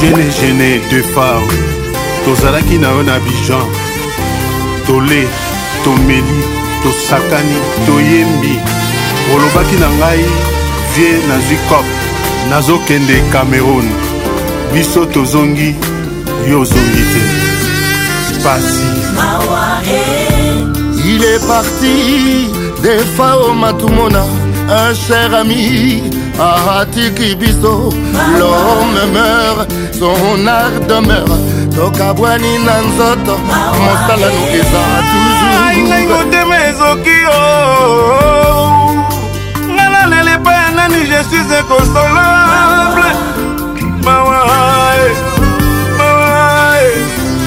gene gene de far tozalaki na yo na bijan tole tomeli tosakani toyembi olobaki na ngai vie nazwi cop nazokende cameroun biso tozongi yo ozongi te pasi e. il est parti des fao matumona un cher ami aratiki biso l'homme meurt son art demeure tokabwani na nzoto mosala nu eza tuzuringai motema ezoki o ngai nalele epai ya nani je suis inconsolable mawa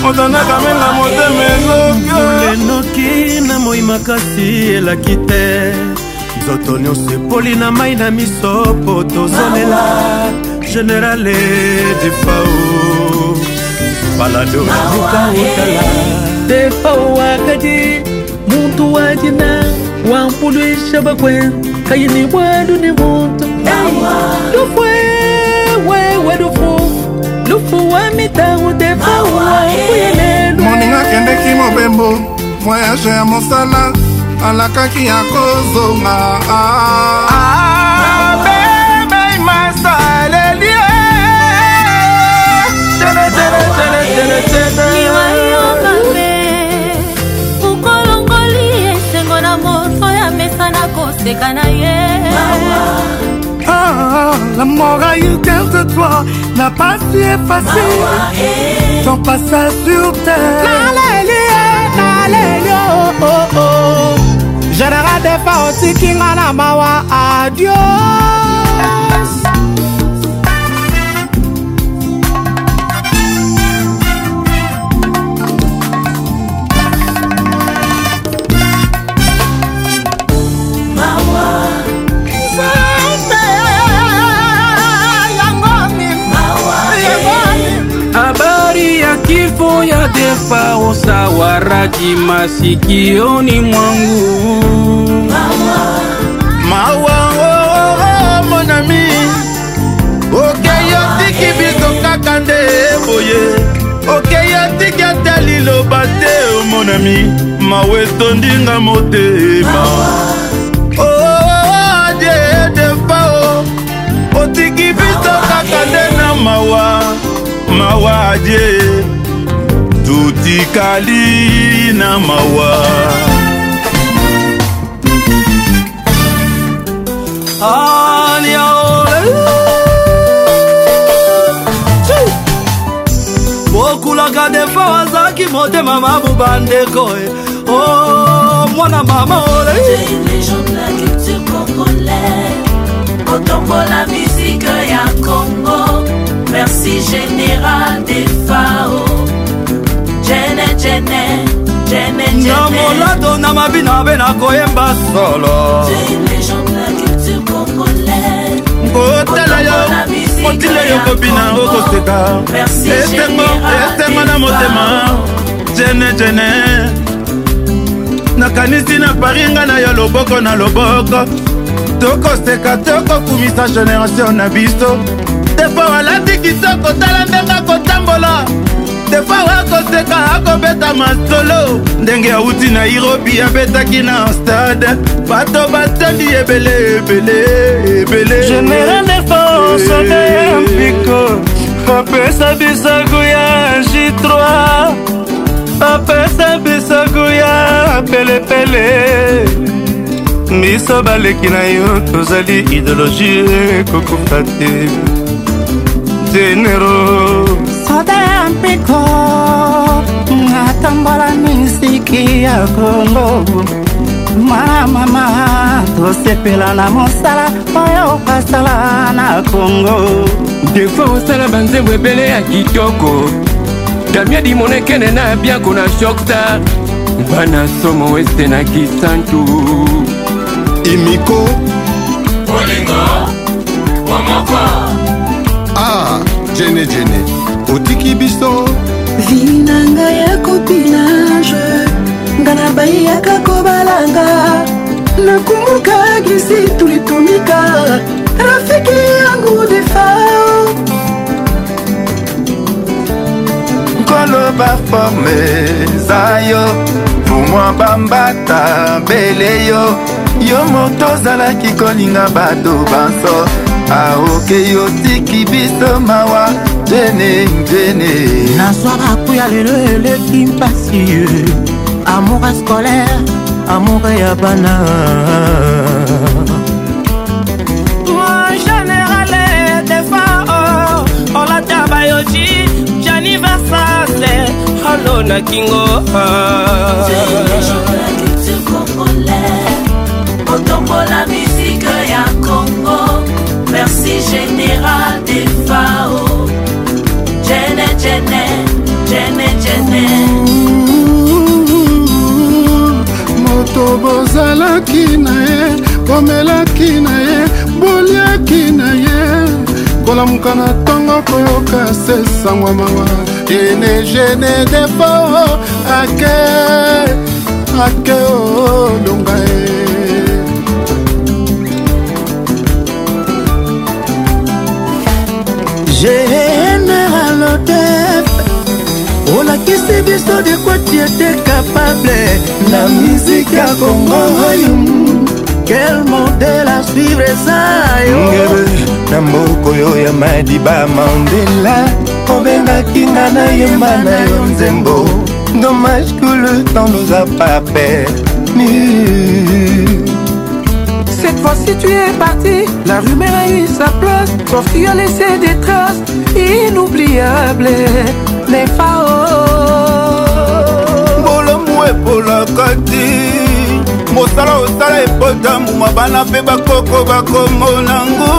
otanaka me na motema ezokiolenoki na moi makasi elaki te nzoto nyonso epoli na mai na miso mpo tozolela général defao palado eh. eh. aukautala defao wakadi muntu wadina wampuluisha bakwe kayini wadu ni muntu lufwe wewe lufu lufu wa mitangu defao wakuyelelwe eh. moninga kendeki mobembo mwese ya mosala alakaki ya kozonga ah, ah. ah. seka na ye ah, ah, ah, L'amour a eu qu'un de toi n'a pas su effacer ton passage sur terre. Alléluia, alléluia, oh oh. Général des forces qui n'a mawa adios. madefa usawaraki masikioni mwangu mawa oh, oh, oh, oh monami okei otiki biso kaka nde boye okei otiki ata liloba te monami mawa etondinga motema odedefa otiki biso kaka nde na mawa mawa adie etikali na mawa bokulaka defa azalaki motema mabu bandeko eh. o oh, mwana mama ole otombola misike ya congo merci général defao na molado na mabina be nakoyemba solo kotala yo kotila yo kobina okoseka esengo esengo na motema jene jene nakanisi na pari ngai na yo loboko na loboko tokoseka tokokumisa generation na biso defo alati kitoko tala ndenga kotambola defa akoteka akobeta mastolo ndenge auti nairobi abetaki na stade bato basembi ebele ebele ebele general defo soda eh. ya mpiko apesa bisaku ya j3 apesa bisaku ya pelepele miso baleki na yo tozali idéologie ekokufa te genero kodempiko ngatambola misiki ya kongo mwana mama tosepela na mosala oyo okasala na kongo defo osala banzembo ebele ya kitoko damiadi monekene na bianko na shokstar bana somo weste na kisantu imiko olingo omoko ah jene jene otiki biso vi na ngai ya kopinage ngai nabayiyaka kobalanga nakumbuka glisi tulitumika rafiki yangu defao koloba forme eza yo pumwa bambata bele yo yo moto ozalaki kolinga bato banso aokei otiki biso mawa tene ntene nazwa bakuya lelo eleki mpasi amour scolaire amour ya bana général defao olata bayoji janiversase holo na kingo otombola misika ya kongo Secrétaire général des FAO. Jene, Jene, Jene, Jene. Moto bozalaki na ye, bomelaki na ye, boliaki na ye. kolamuka na ntongo koyoka se sangwa mawa ene gene defo ake ake olonga oh, ye généralodef olakisi biso dekwati ete kapable na miziki ya kongo quel modele a suivre eza yo na mboka oyo ya madiba mandela obengaki nga nayemba na yo nzembo dommage que le temps nous a pas permis Cette fois-ci tu es parti, la rumeur a eu sa place, sauf tu as laissé des traces inoubliables. Les fao. Bolomu epolaka te, mosala osala ebota mbuma bana mpe bakoko bakomona ngo.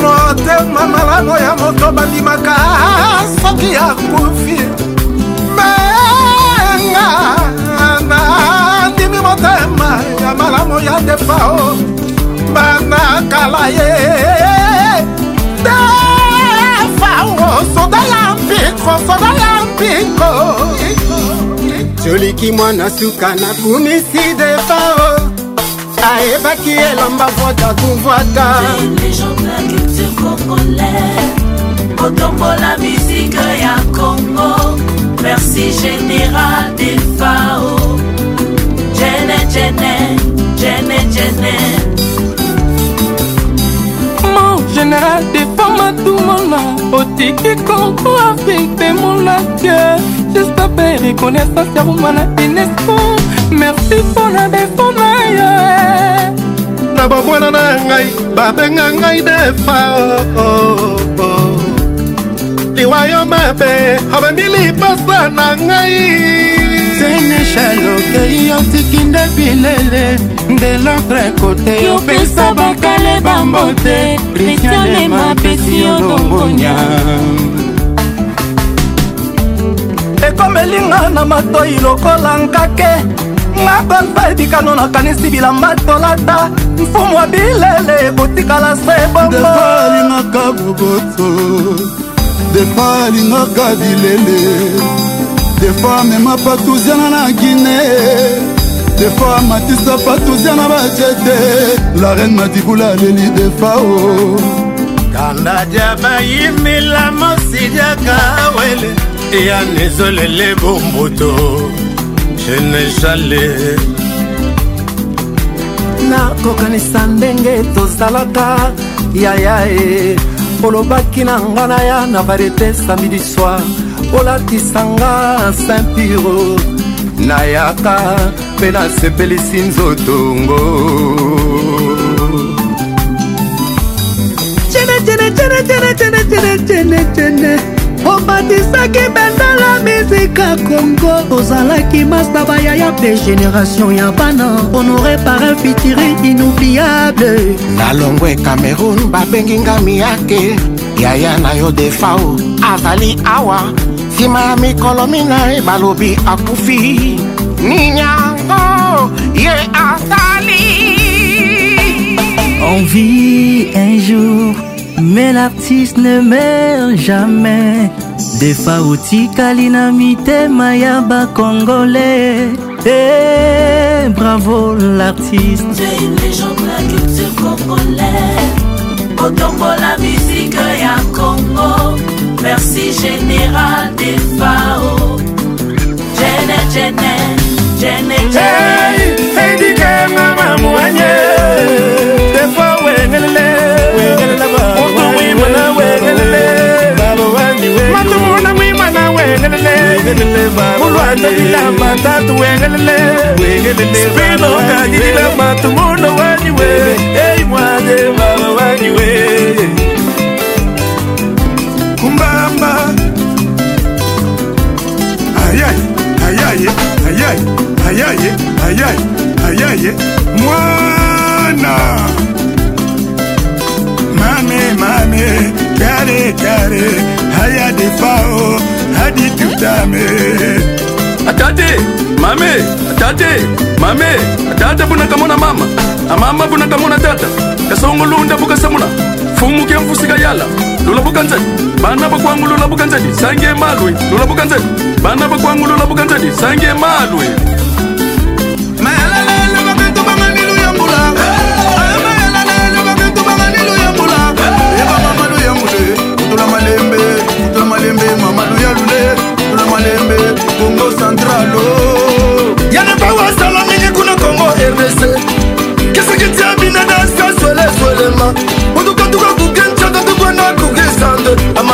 motema malamu ya moto bandimaka soki akufi motema ya malamu ya defao bana kala ye defao soda ya mpiko soda ya mpiko joliki mwana suka de defao ayebaki elamba vwata kuvwata otombola misike ya kongo merci général defao Jenner, Jenner, Jenner. Mon général défend ma toumona, otiki concours avec des moulaques. J'espère reconnaissance ya romana Inesco. Merci pour la défense na bamwana na ngai babenga ngai defa liwa yo mabe abemili pasa na ngai senechal okei otiki nde bilele nde lokre kote opesa bakale bambote kristianema pesi olongonya ekomelinga na matoi lokola nkake nga konfa ebikano nakanisi bilamba tolata mfumu wa bilele ekotikala se bongoalingaka boboto depa alingaka bilele des fois mema patuziana na guinée des fois matisa patuzia na bajete la reine madibula leli defao kandaja bayimila mosijaka wele ya nezolele bombuto genejale nakokanisa ndenge tozalaka yaya e olobaki na nga na ya na variete samidi soir olatisanga saintiro nayaka mpe nasepelisi nzotongo obatisaki bendela mizika kongo ozalaki masta bayaya mpe génération ya bana honore par un fitiri inoubliable na longwe cameroun babengi nga miyake yaya na yo defao azali awa nsima mikolo minai balobi akufi ninyango ye atali on vit un jour mais l'artiste ne meurt jamais defa otikali na mitema ya bakongole e eh, bravo l'artiste otombola misike ya kongo Merci général des FAO. Jene, jene, jene, jene. Hey, hey, dike mama mwenye. Defa wengelele, wengelele ba. Mutu wimana wengelele, baba wandi wengu. Matu mwana wimana wengelele, wengelele ba. Ulwanda bila matatu wengelele, wengelele ba. Spino kajila matu mwana wandi we. Hey, mwane baba wandi we. ayaye ayaye ayaye ayaye ayaye mwana mame mame kare kare haya defao hadi tutame atate mame atate mame atata bunakamona mama amama bunakamona tata kasongolunda bukasamuna fumuke mvusika yala lulabukanzedi bana bakwangu lulabukanzedi sange malwe lulabukanzedi bana bakwangu lulabukanzedi sange malwe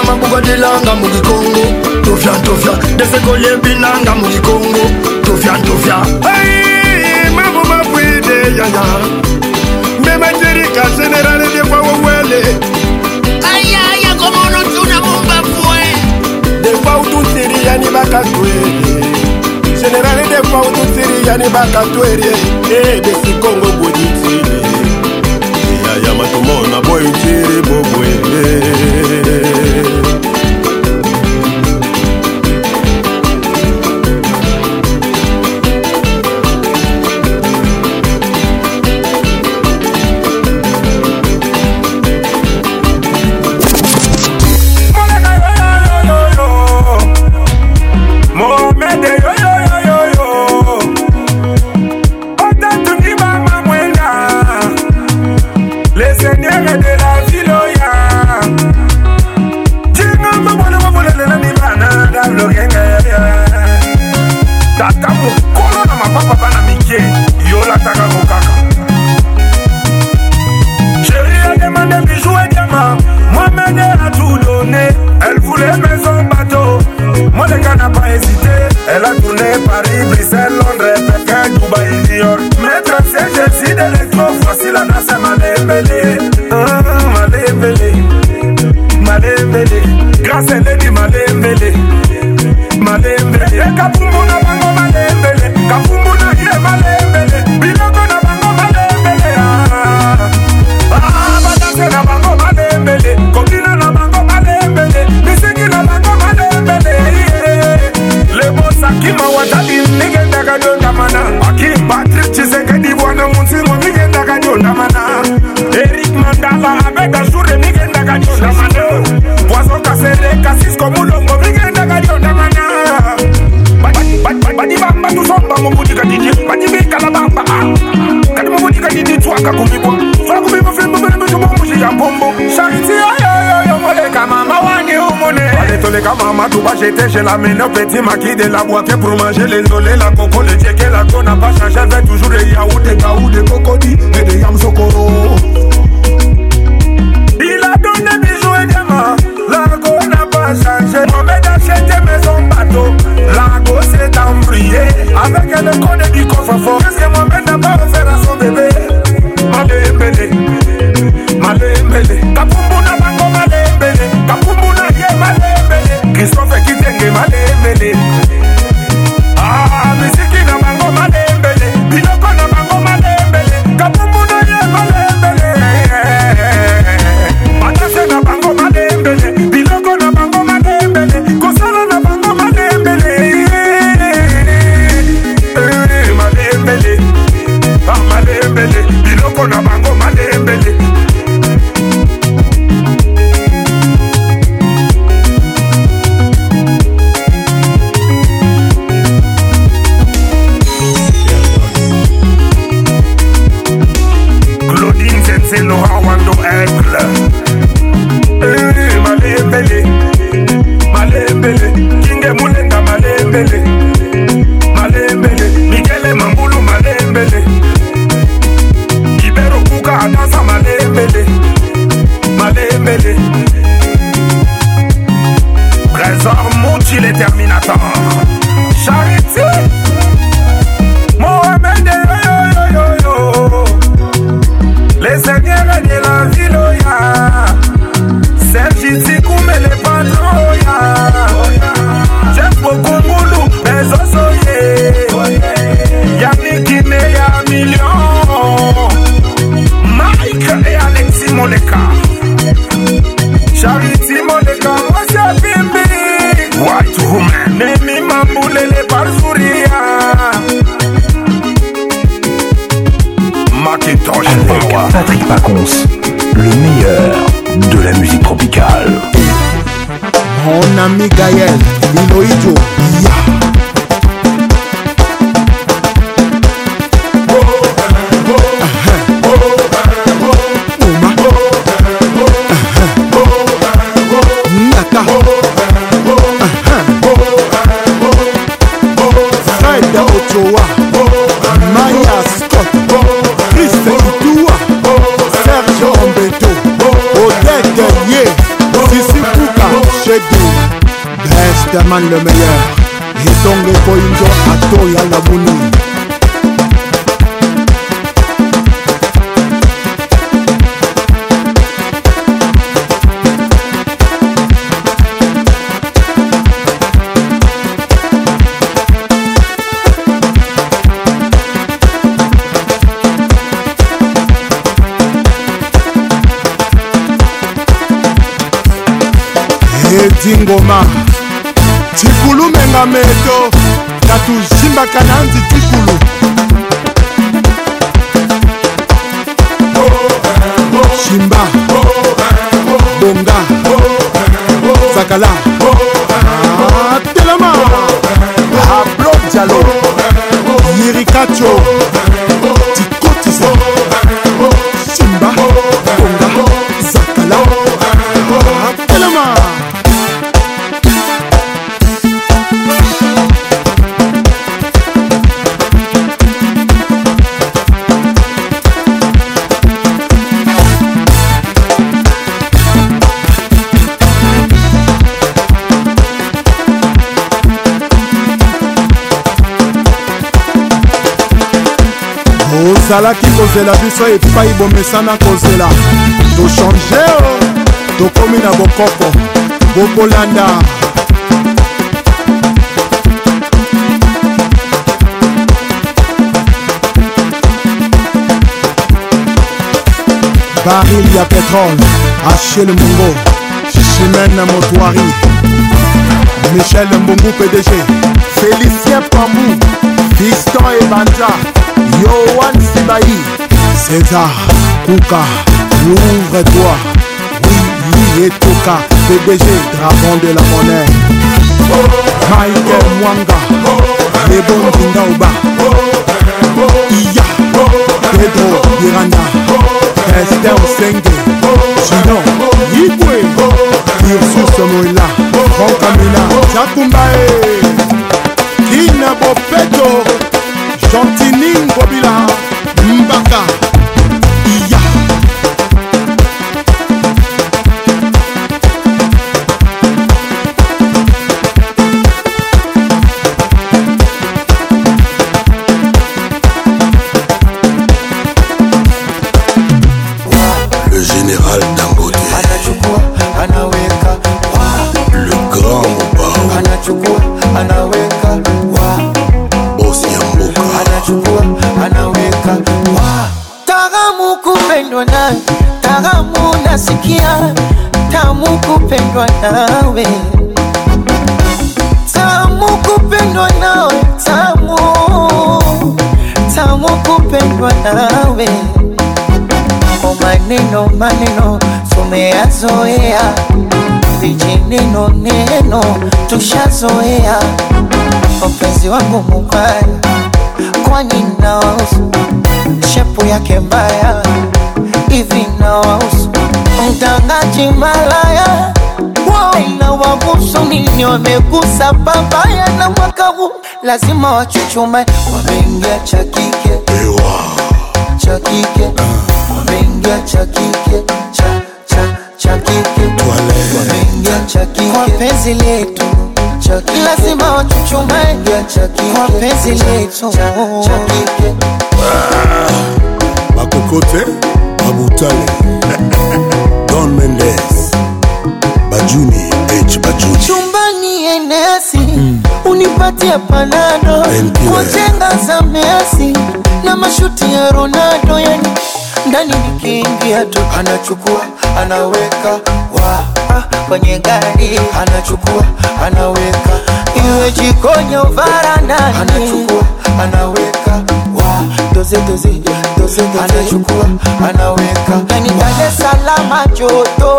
mabuka dilanga mukikongo tovya tovya desekolyebinanga mukikongo tovya tovya mabo mabwide yanga memajerika generale dekwawowele ayaya komono tuna mumbafue dekwautusiriyani bakatwele generale dekwautusiriyani bakatwele ebesikongo boditile yaya matomona boyutiri bobwele Papa j'étais j'ai la au petit maquis de la boîte pour manger les zolés, la coco, le tchéké, la qu'on n'a pas changé, fait toujours des yaourts, des gaou, des cocodis et des yams sokoro. Il a donné bijoux et des mains, l'argot n'a pas changé. On met d'acheter maison bateau, l'argot s'est embrouillé. Avec le code du coffre-fort, qu'est-ce que Mohamed n'a pas offert à son bébé? Malé, mêlé, malé, mêlé, ta poumou them a gaël iloijo to oyanga buni eti eh, ngoma tikulumenga meto ebaka na nzitikulu shimba bonga zakala ah, telema ablo ah, dialo yirikacho ozalaki kozela biso epai bomesana kozela tochange oh, tokómi na bokoko bokolanda baril ya pétrole achel mongo chimene motoari michel mbungu pdg félicien pambou fiston ebanja Yohan Sibahi, César, Kouka, l'ouvre-toi. Oui, et Toka, PBG, dragon de la monnaie. Michael Mwanga, Lebon Dindaouba, Iya, Pedro Miranda, Esther Senge, Gidon, Yibwe, Ursus Moïla, Franck Amina, Jakumbae, Kina Bofeto. John Tining kupendwa nawe, tamu kupendwa nawe, tamu tamu kupendwa nawe. O oh, maneno maneno tumeyazoea, vijineno neno tushazoea. Mpenzi wangu mubaya, kwani naosu shepu yake mbaya hivi na wausu mtangaji malaya waina wagusu nini wamegusa babaya na mwaka huu lazima wachuchumae wameingia cha kike cha kike wameingia cha kike cha cha cha kike wameingia cha kike kwa penzi letu lazima wachuchumae kwa penzi letu cha kike ah. makokote Abutale, Don Mendes, Bajuni H Bajuni, chumbani enesi mm. unipatie panado kwa jenga za Messi na mashuti ya Ronaldo, yani ndani nikiingia tu anachukua anaweka wa kwenye gari anachukua anaweka, iwe jikonyo au varandani anachukua anaweka wa doze doze anachukua anaweka nipande salama joto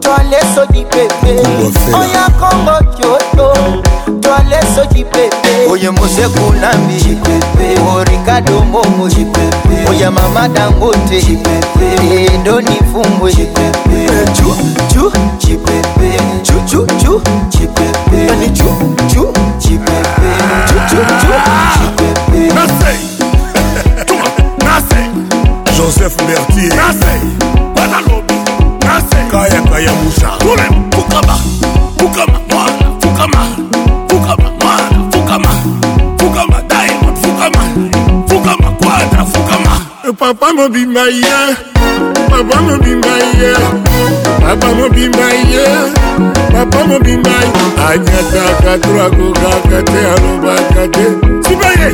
twaleso jipepe oya kongo joto twaleso jipepe oye mose kunambi jipepe orikado momo jipepe oya mama dangote jipepe endo nifumbwe jipepe eh, chu chu jipepe chu chu chu jipepe yani chu chu jipepe chu chu chu jipepe joseph bertier kayakaya musa fukama fukama mwana fukama fukama mwana fukama fukama diamond fukama fukama kwadra fukama e papa mobima ye papa mobimba ye papa mobimba ye papa mobimba ye anyataka twakokaka te alobaka te sibaye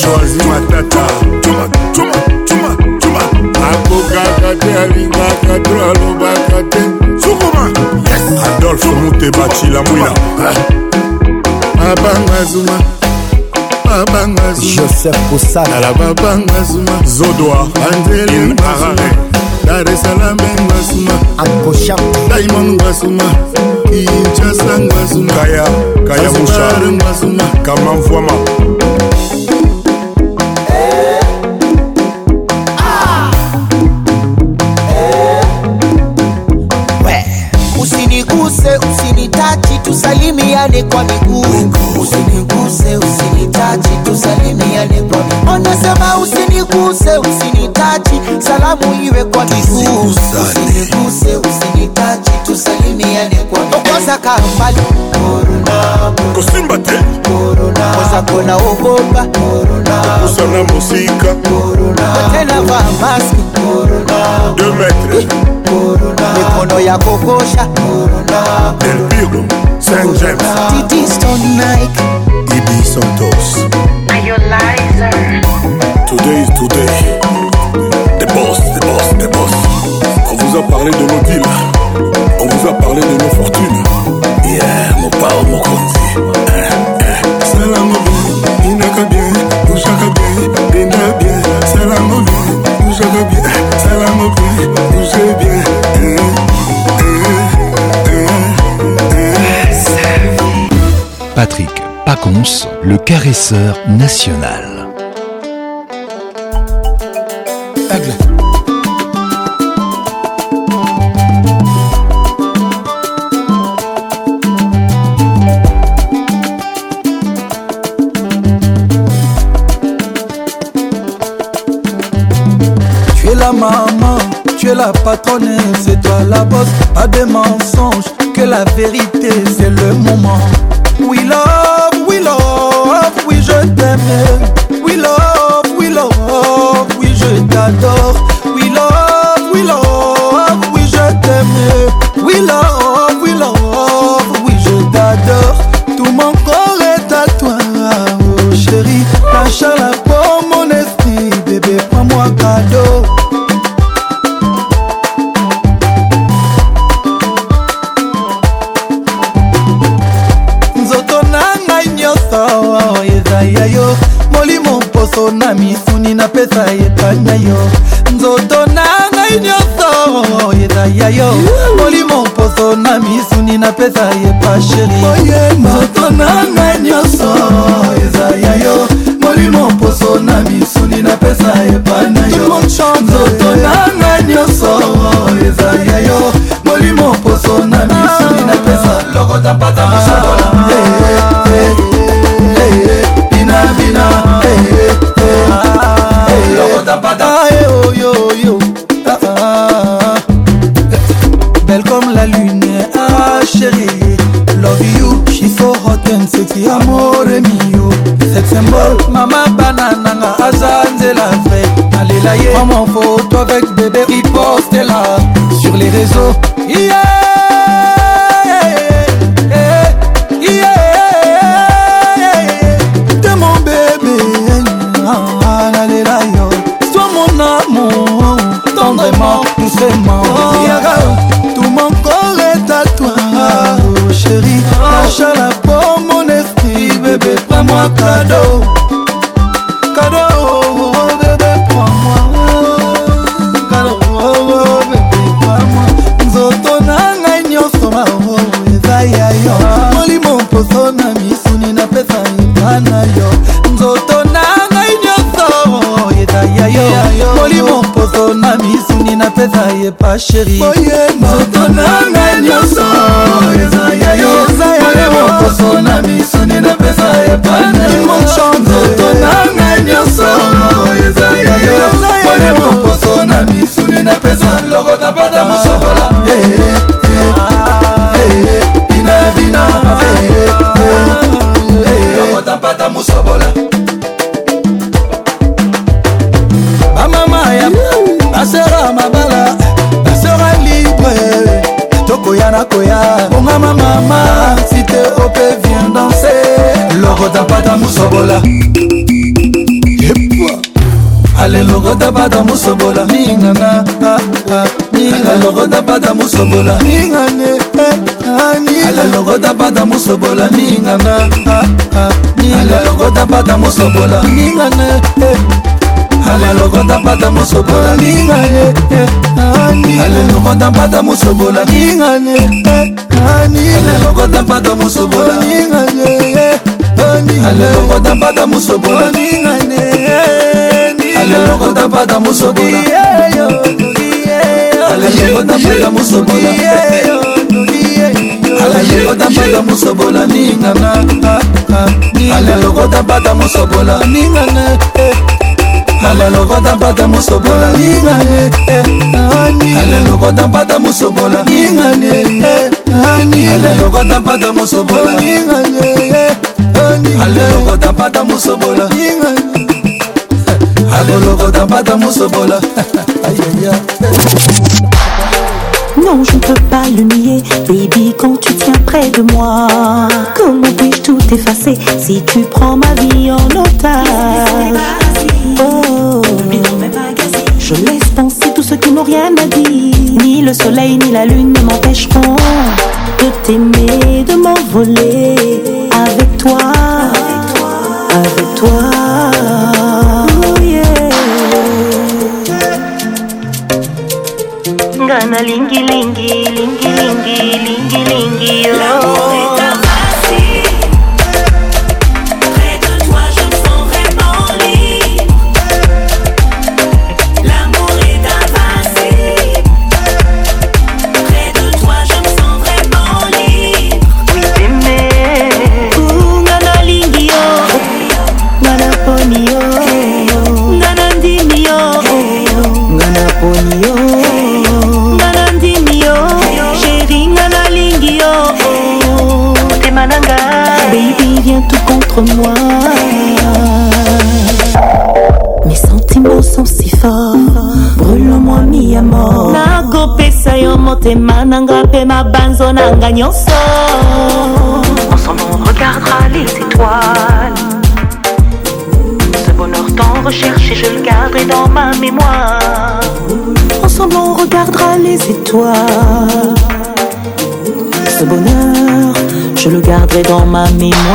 choisi matata tuma tuma tuma tuma akokaka te alingaka to alobaka te sukuma adolfe muteba cila mwina eh. babanga zuma babanga zuma joseph kosala babanga zuma zodoa anzelinarare Dar es Salaam ngwasuma akosha Diamond ngwasuma Kinshasa ngwasuma kaya kaya musha ngwasuma kama mfwama Usiniguse, usinitachi, tusalimiane kwa miguu. Usiniguse, usinitachi, tusalimiane kwa miguu. Ona sema usiniguse, usini usinitachi, salamu iwe kwa miguu, usiniguse, usinitachi, tusalimiane kwa tokoza karumbali kusimba te koza kona ogopa kusana mosika tena va maski deux metres mikono ya kokosha del pigo saint james titiston nike ibi santos Today is today. des boss. On vous a parlé de nos deals, on vous a parlé de nos fortunes. Yeah, mon pao, mon conti. n'a inaka bien, oujaka bien, il ina bien. Salamou, oujaka bien, salamou bien, ouje bien. Patrick Pacons, le caresseur national. Aigle. c'est toi la bosse. Pas des mensonges, que la vérité, c'est le moment. We love, we love, oui je t'aime. We love, we love, oui je t'adore. mpe ta ye pasheri na ye pa sheri nzoto na musobola alelokota bata musobola ningana ah, ah, alelokota bata musobola ningane eh, ah, alelokota bata musobola ningana alelokota bata musobola ningane eh, alelokota bata musobola ningane eh, alelokota bata musobola ningane alelokota bata musobola ningane alelongo tapada musobola alelongo tapada musobola alelongo tapada musobola alelongo tapada musobola ningana alelongo tapada musobola ningana alelokota mpata mosobola ningane alelokota mpata mosobola ningane alelokota mpata mosobola ningane Non, je ne peux pas le nier, baby, quand tu tiens près de moi. Comment puis-je tout effacer si tu prends ma vie en otage Oh, je laisse penser oh. tout ce qui n'ont rien à dire. Ni le soleil ni la lune ne m'empêcheront de t'aimer, de m'envoler avec avec toi, avec toi. ma nanga ensemble on regardera les étoiles ce bonheur tant recherché je le garderai dans ma mémoire ensemble on regardera les étoiles ce bonheur je le garderai dans ma mémoire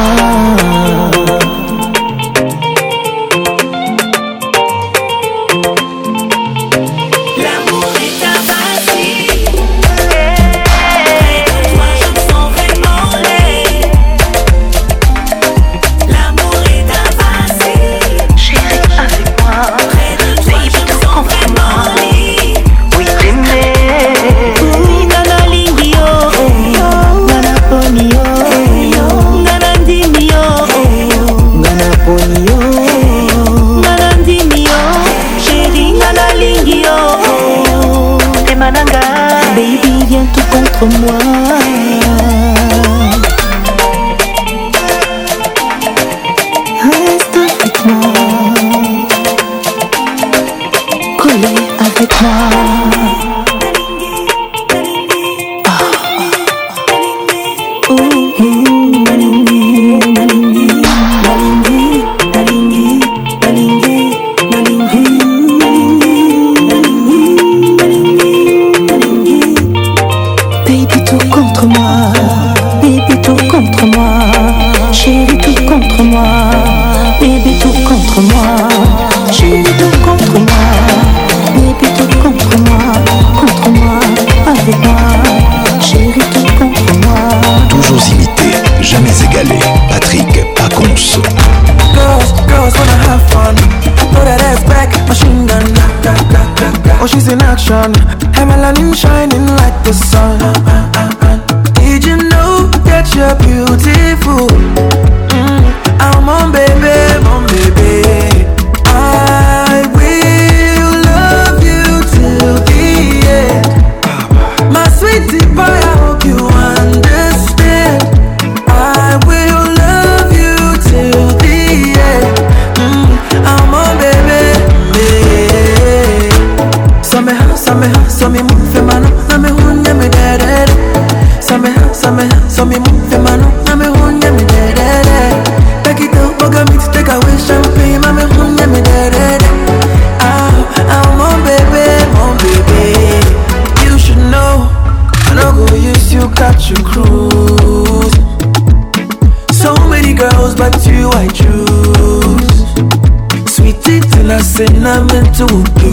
to be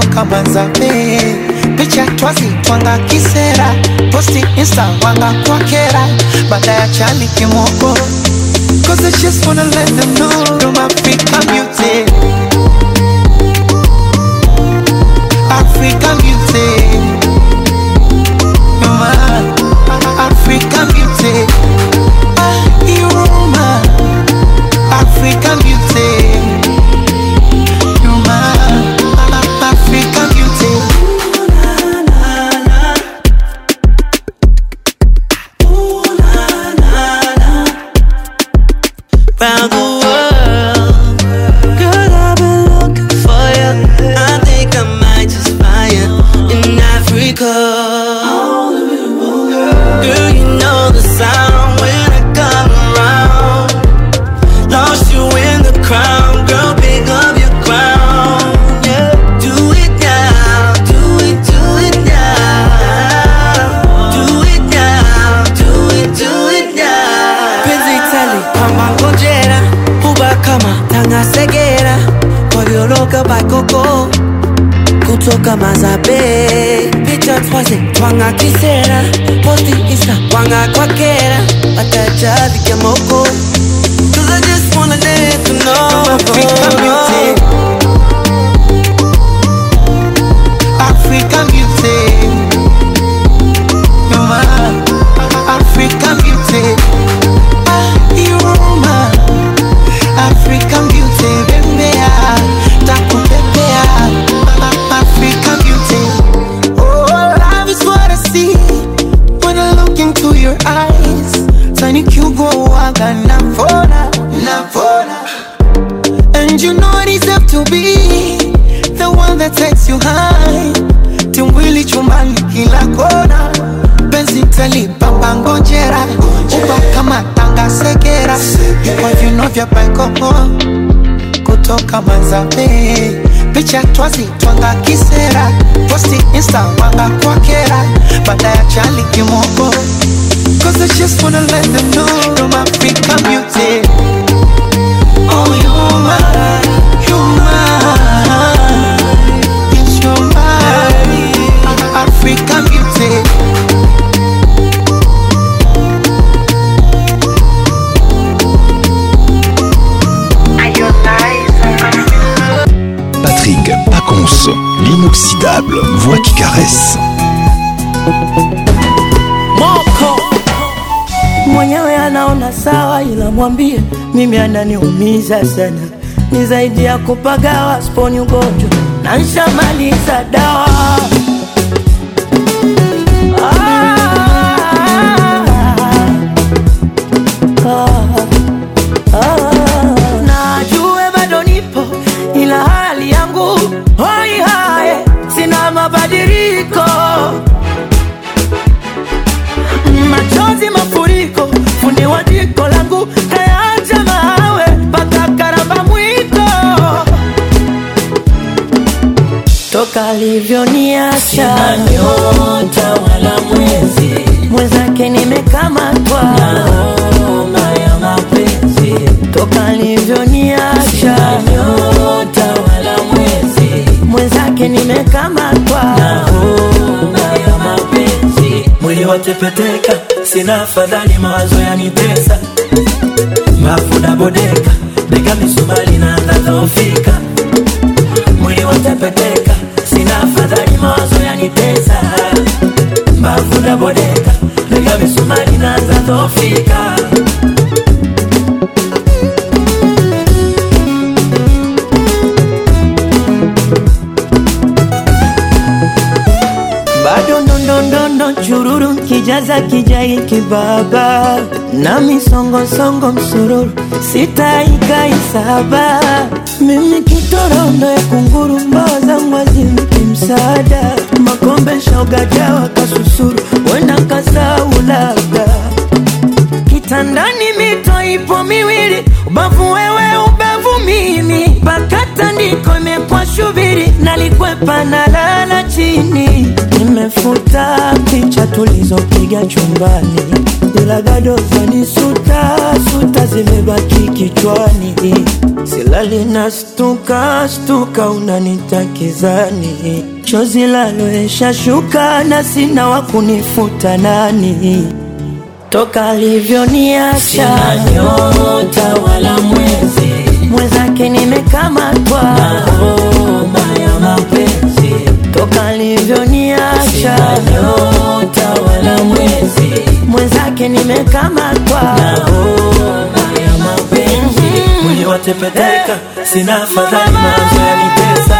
toka banzame picha twazi twanga kisera posti insta wanga twakera badaya chali kimoko Cause it's just wanna let them know you're my big nzambe picha twazitwanga kisera posti insta wanga kwakera badaya chali kimoko Cause I just wanna let them know I'm Africa muted Oh, you're mine, you're mine It's your mind Africa muted réponse. L'inoxydable voix qui caresse. Moko mwenyewe anaona sawa, ila mwambie mimi ananiumiza sana, ni zaidi ya kupagawa, sponi ugonjwa na nshamaliza dawa ah! mafuriko, machozi mafuriko, fundi wa jiko langu kayaja mawe mpaka karamba mwiko, toka alivyoniacha nyota wala mwezi mwenzake nimekamatwa na homa ya mapenzi, toka alivyoniacha nyota wala mwezi mwenzake nimekamatwa watepeteka, sina afadhali, mawazo yanitesa, mafu na bodeka, bega misumari na ndadhoofika, mwili watepeteka, sina afadhali, mawazo yanitesa, mafu na bodeka, bega misumari na ndadhoofika kujaza kijai kibaba na misongosongo msururu sitaikaisaba mimi kitorondo ya kunguru mbawa zangu azimiki msaada makombe shaugajawa kasusuru wenda nkasaulaga kitandani mito ipo miwili ubavu wewe ubavu mimi pakatandiko imekwa shubiri nalikwepa lala chini nimefuta picha tulizopiga chumbani, ila gado zani suta suta zimebaki kichwani, silali na stuka stuka unanitakizani, chozi laloesha shuka na sina wa kunifuta nani toka alivyoniacha nyota wala mwezi mwenzake nimekamatwa na homa ya mapenzi toka alivyoniacha sina nyota wala mwezi, mwenzake nimekamatwa na goma ya mapenzi uliwatepedeka, mhm. sina afadhali mawazo yanitesa,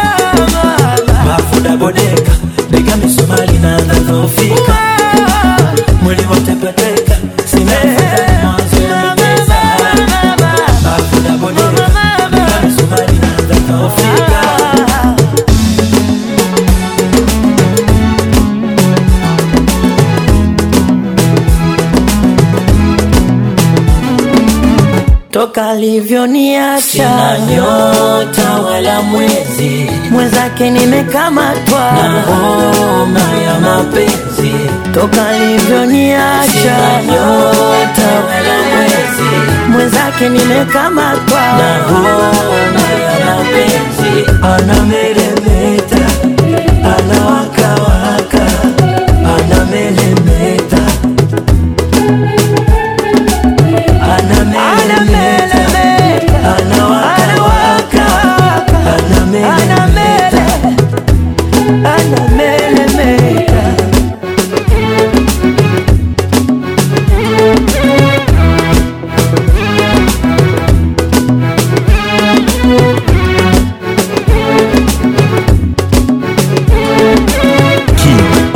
mafuda bodeka, bega misumari na nanofika mwili watepedeka toka alivyoniacha, sina nyota wala mwezi, mwenzake nimekamatwa na homa ya mapenzi, toka alivyoniacha, sina nyota wala mwezi, mwenzake nimekamatwa na homa ya mapenzi, anameremeta anawakawa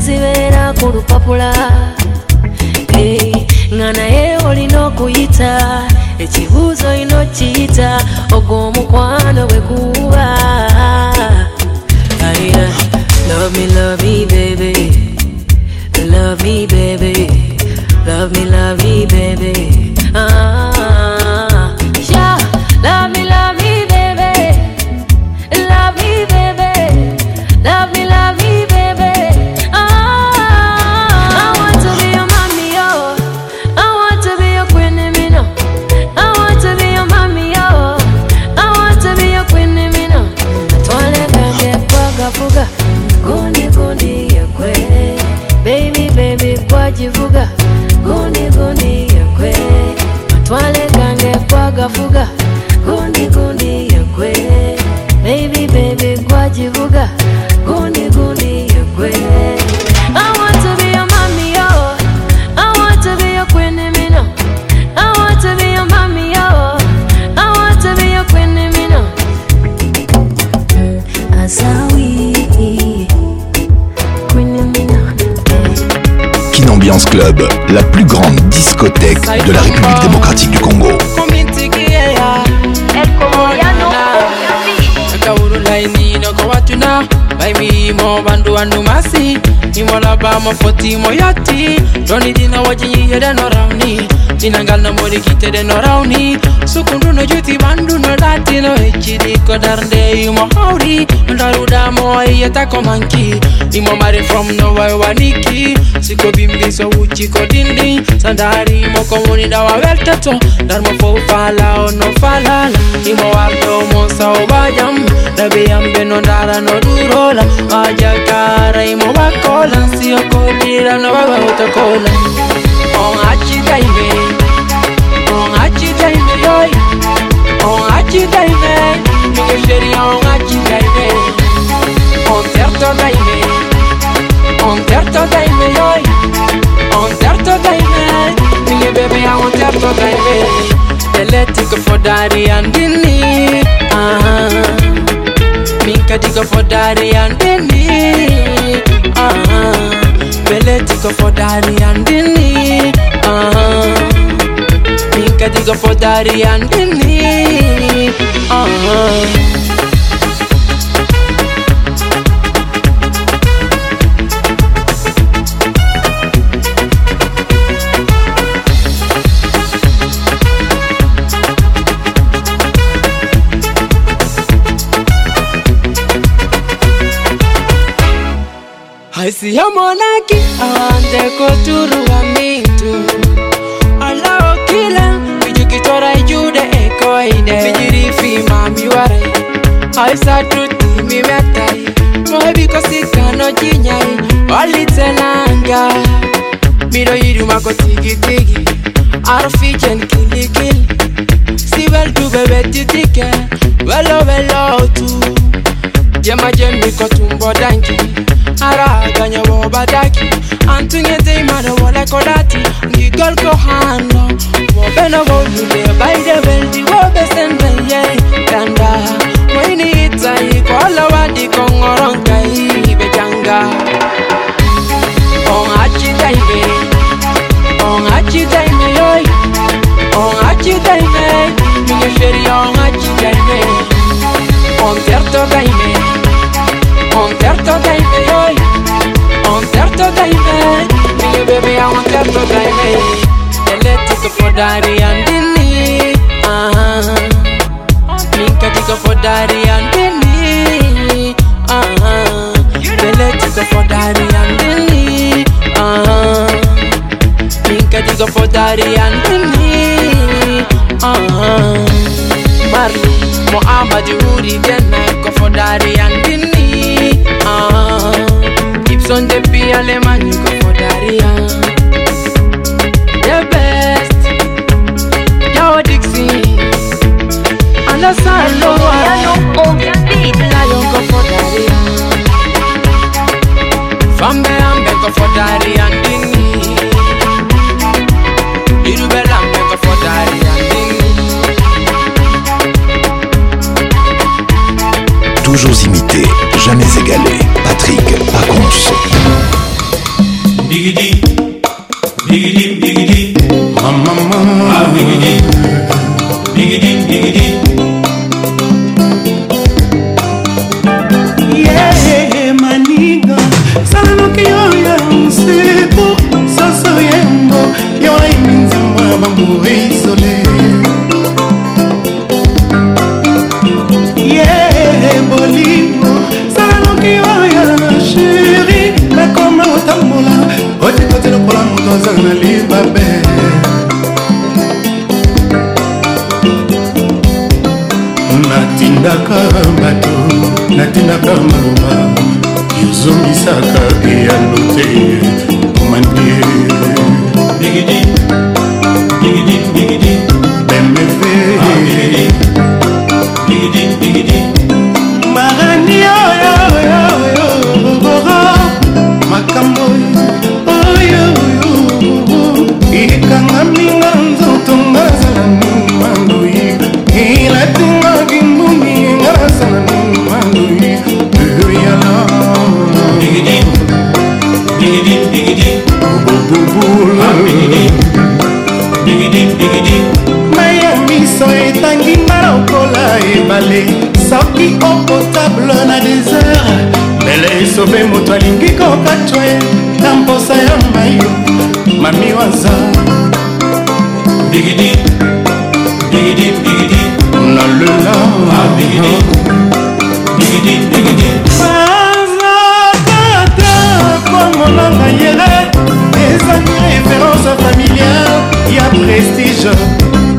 zibeera ku lupapula nga naye olina okuyita ekibuuzo olina okiyita ogwo omukwano bwe kuba Love me, love me, baby. Love me, baby. Love me, love me. la plus grande discothèque de la République démocratique du Congo. timo labama fo timo yati doni dina waji yiye de no rauni tinangal no mori kite de no rauni sukundu no juti bandu no dati no echidi ko darnde imo hauri ndaruda mo yeta ko manki imo mari from no wai waniki siko bimbi so uchi ko dindi sandari mo ko da wa weltato dar mo fo fala o no fala imo wardo mo sa o bajam da be ambe no dara no durola aja kara imo bakola balansi okolira novava otokola oacitaime oacitaime doi oacitaime mikeseri oacitaime onterto taime onterto taime doi onterto taime mike bebea onterto taime eletiko fodari andini uh -huh. Minka digo for daddy and Denny. Uh-huh. Bele digo for daddy and Denny. Uh-huh. Minka digo for daddy and Denny. Uh-huh. yomonaki awandeko turuwa mitu alaokila ijukitwara ijude ekoide vijirifima miwarai aisatuti mimetai mohebikosikano jinyai walitenanga mido yidumako tigitigi arfijen kilikili sibel tubebetitike velovelotu jemajemiko tumbo danki araganya wobadaki antunyete imana wolekodati ngigolkohano wobeno wolude baide weldi wobesenbeye danda moini itai koolowadi kongoronkai bejanga onachitaime yoi onachitaime minyesheri onachit Saturday, on Saturday, on Saturday, me baby, I want Saturday. Electric for Dari and Dini, ah, Minka Tico for Dari and Dini, ah, Electric for Dari and Dini, ah, Minka Tico for Dari and Dini, ah. barlu Muhammad Uri Jenne Kofodari and Dini ah. Gibson JP Alemani Kofodari uh. The best Yao Dixie Alasan Lowa Lion Kofodari uh. Fambe Ambe Kofodari and Dini Irubela Ambe Kofodari uh. toujours imité, jamais égalé. Patrick Pacons. Digidi, digidi, digidi, maman, digidi, ah, digidi, digidi. ezongisaka mbuma yozongisaka motane soki okotable na desert mele esobe moto alingi kokatwa ye na mposa ya mayo mami waza bigidi bigidi bigidi nalela ah, bigidi bigidi bigidi bazakata komonanga yere ezali référence familiale ya prestige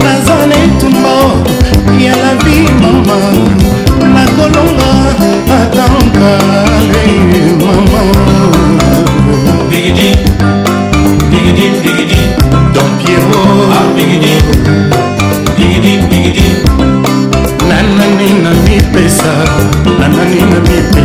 nazana etuna mama nakolonga atankale mama bigidi bigidi bigidi don piero ah, bigidi bigidi bigidi nanani na mipesa nanani na mipesa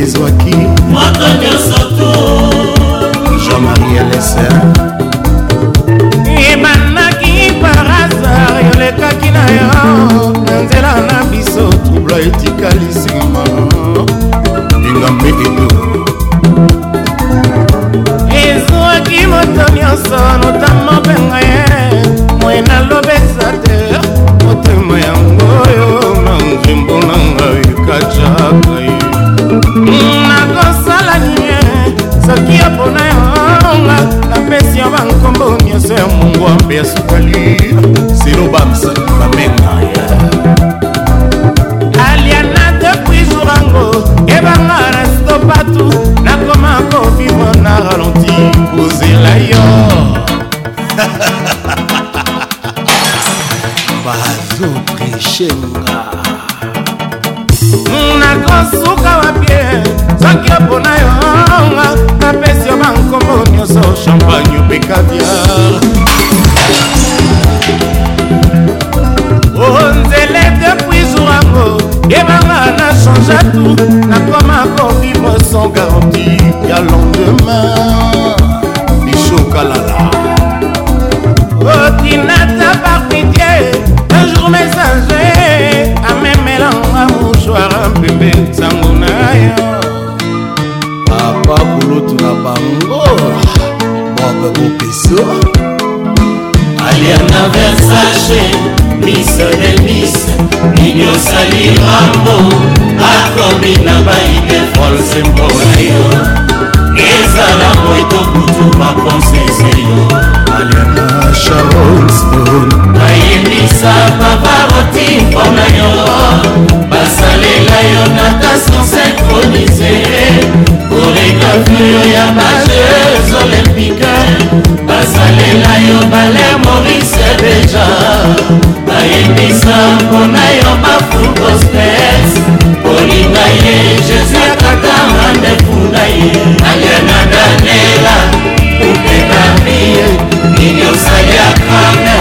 Isso aqui ya sukali zero bams bamenga alianate pwisurango ebanga na stopatu nakoma kofimo na ralenti kozela yo bazo preshenga nakosuka wapie soki opona yo napesi yo bankombo nyonso champagne ope caviar sans garantie ya lendemain bisokalala otinata par pitié un jour messager amemelanga mouchoir mpembe ntango na yo papa kulutu na bango bobe bopeso alierna versache miso de mis nini osali rambo sembolio ezala moito kutu bakonsese yo aliana charleston nayebisa paparoti mpona yo basalela yo natation syncronise koregrafio ya bajeuse olympique basalela yo bale morise deja nayebisa mpona yo bafugospes kolinga ye jésus ndefunda ye alienadalela upekavie nidiosaliakana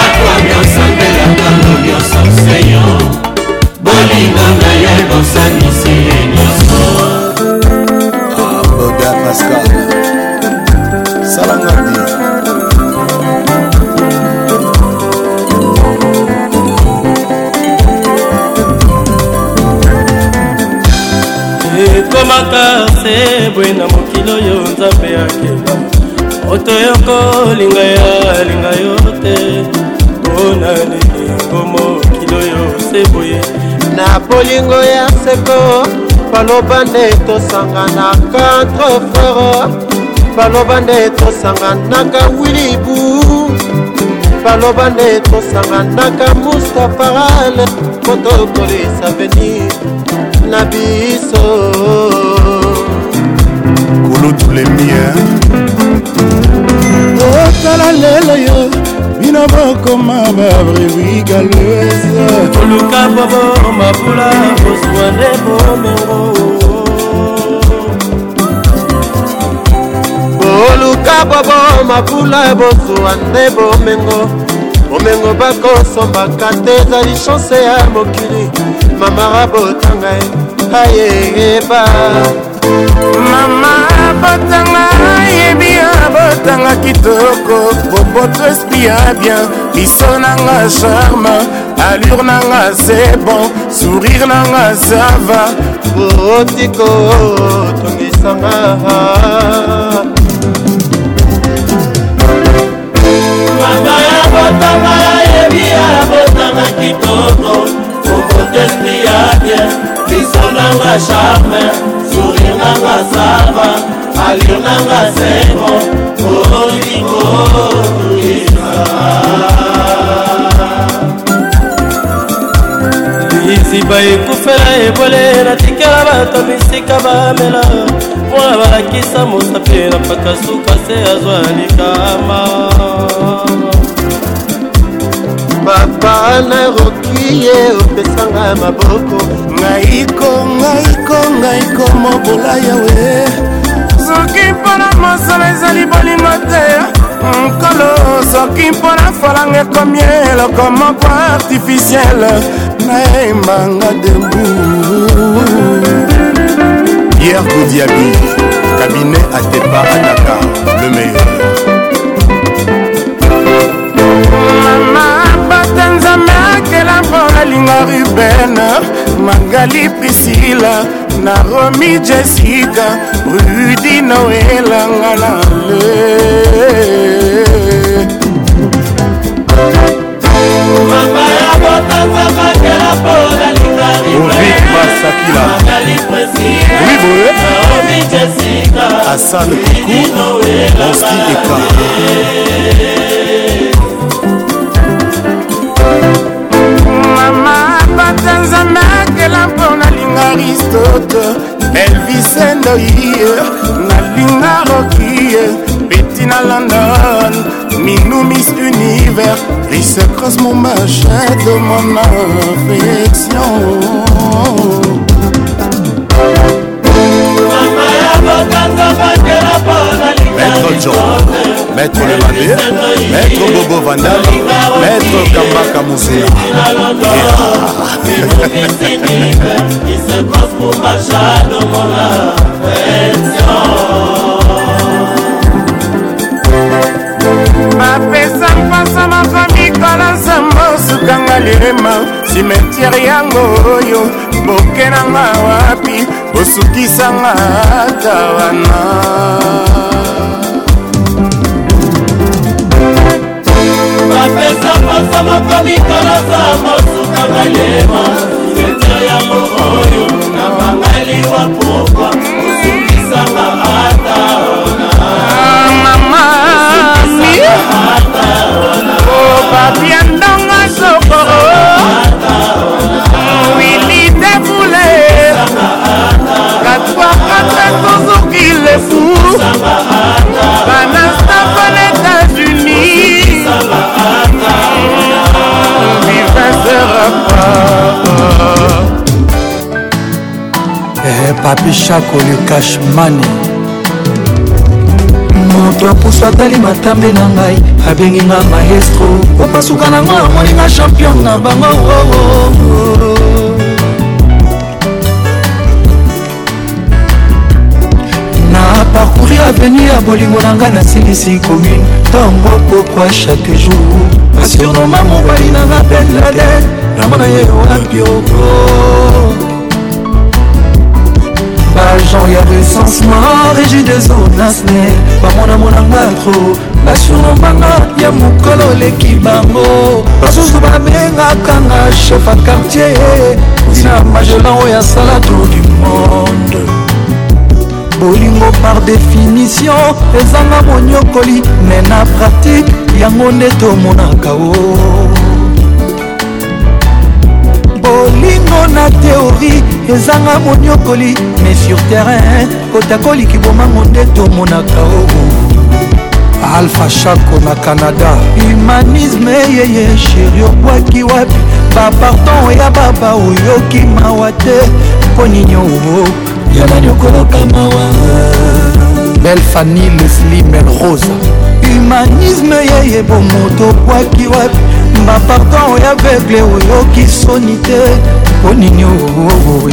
akwamiosambelaka nonyoso seyo bolingo na ye bosanisi ye nyonso boga pascal nakomaka se boye na mokili oyo nzambe akeba moto yokolinga ya linga yo te mpona nini yango mokili oyo se boye na bolingo ya seko baloba nde tosanganaka entre frere baloba nde tosanganaka wilibu baloba nde tosanganaka mustapha ale po tokolisa venir na biso kolotulemier otala lelo yo bino bokoma babrevigaleuse toluka bobo mabula bozwa nde bomengo boluka bobo mabula bozwa nde bomengo bomengo bakosombaka te ezali chanse ya mokili mama botanga ayeyeba mama botanga yebi abotanga kitoko boboto esprit ya bien biso nanga charme allure nanga c'est bon sourire nanga ça va botiko tongisanga mama ya botanga yebi abotanga kitoko hôtesse priade biso nanga charme sourire nanga sava alire nanga sengo olingo liziba ekufela ebole natikela bato bisika bamela mpona balakisa mosape na paka suka se azwa likama papa naroki ye opesanga maboko ngaiko ngaiko ngaiko mobola yawe soki mpona mosala ezali bolingo te nkolo soki mpona falanga ekomi eloko moko artificiele nayembanga debu pierre godiabi cabinet atepa ataka le meilleur baninga ruben mangali prisila naromi jessica rudi noelanga na le eh. mama ya botanza makela mpona Ovic Masakila Oui boye Hassan Koukou Monski Eka eh. aristote elvisendoie nalinga rokie beti na london minou miss univers rise cross mon machin de mon affection Mama ya bakanga bakela pa maître John, maître Lebabé, maître Bobo Vandal, maître Kamba Kamoussé. bapesa mpasa makamikala nzambo sukanga lirema simetiere yango oyo boke nanga wapi osukisanga ata wana masa moko mikolasa mosuka balema seta yango oyo na bangali wa pokwa osukisanga ata ona mama ata ona opapia ndonga sokoro wili debule katwakata tozoki lefu Eh, papi chako le cashmani moto apusu atali matambe na ngai abengi nga maestro opasuka nango amoninga champion na bango oo oh, oh, oh. courir avenir ya bolingo na ngai nasilisi commune ntango pokwa chaque jour asurnoma mobali nanga ben laden namona ye wapi oko agent ya recensement régi des onasne bamonamonanga tro basurnomanga ya mokolo oleki bango basusu babengakanga chef a quartier ntina majolan oyo asala tour du monde bolingo par définition ezanga monyokoli me na pratike yango nde tomonaka o bolingo na teori ezanga monyokoli me sur terrain kotakoliki bomango nde tomonaka o alpha shako na canada humanisme eyeye sheri obwaki wapi bapardon ya baba oyoki mawa te mpo nini oo yobani okoloka mawa belle fanny lesli melrose humanisme yeye bomoto obwaki wapi bapardon oyo aveugle oyoki soni te mpo nini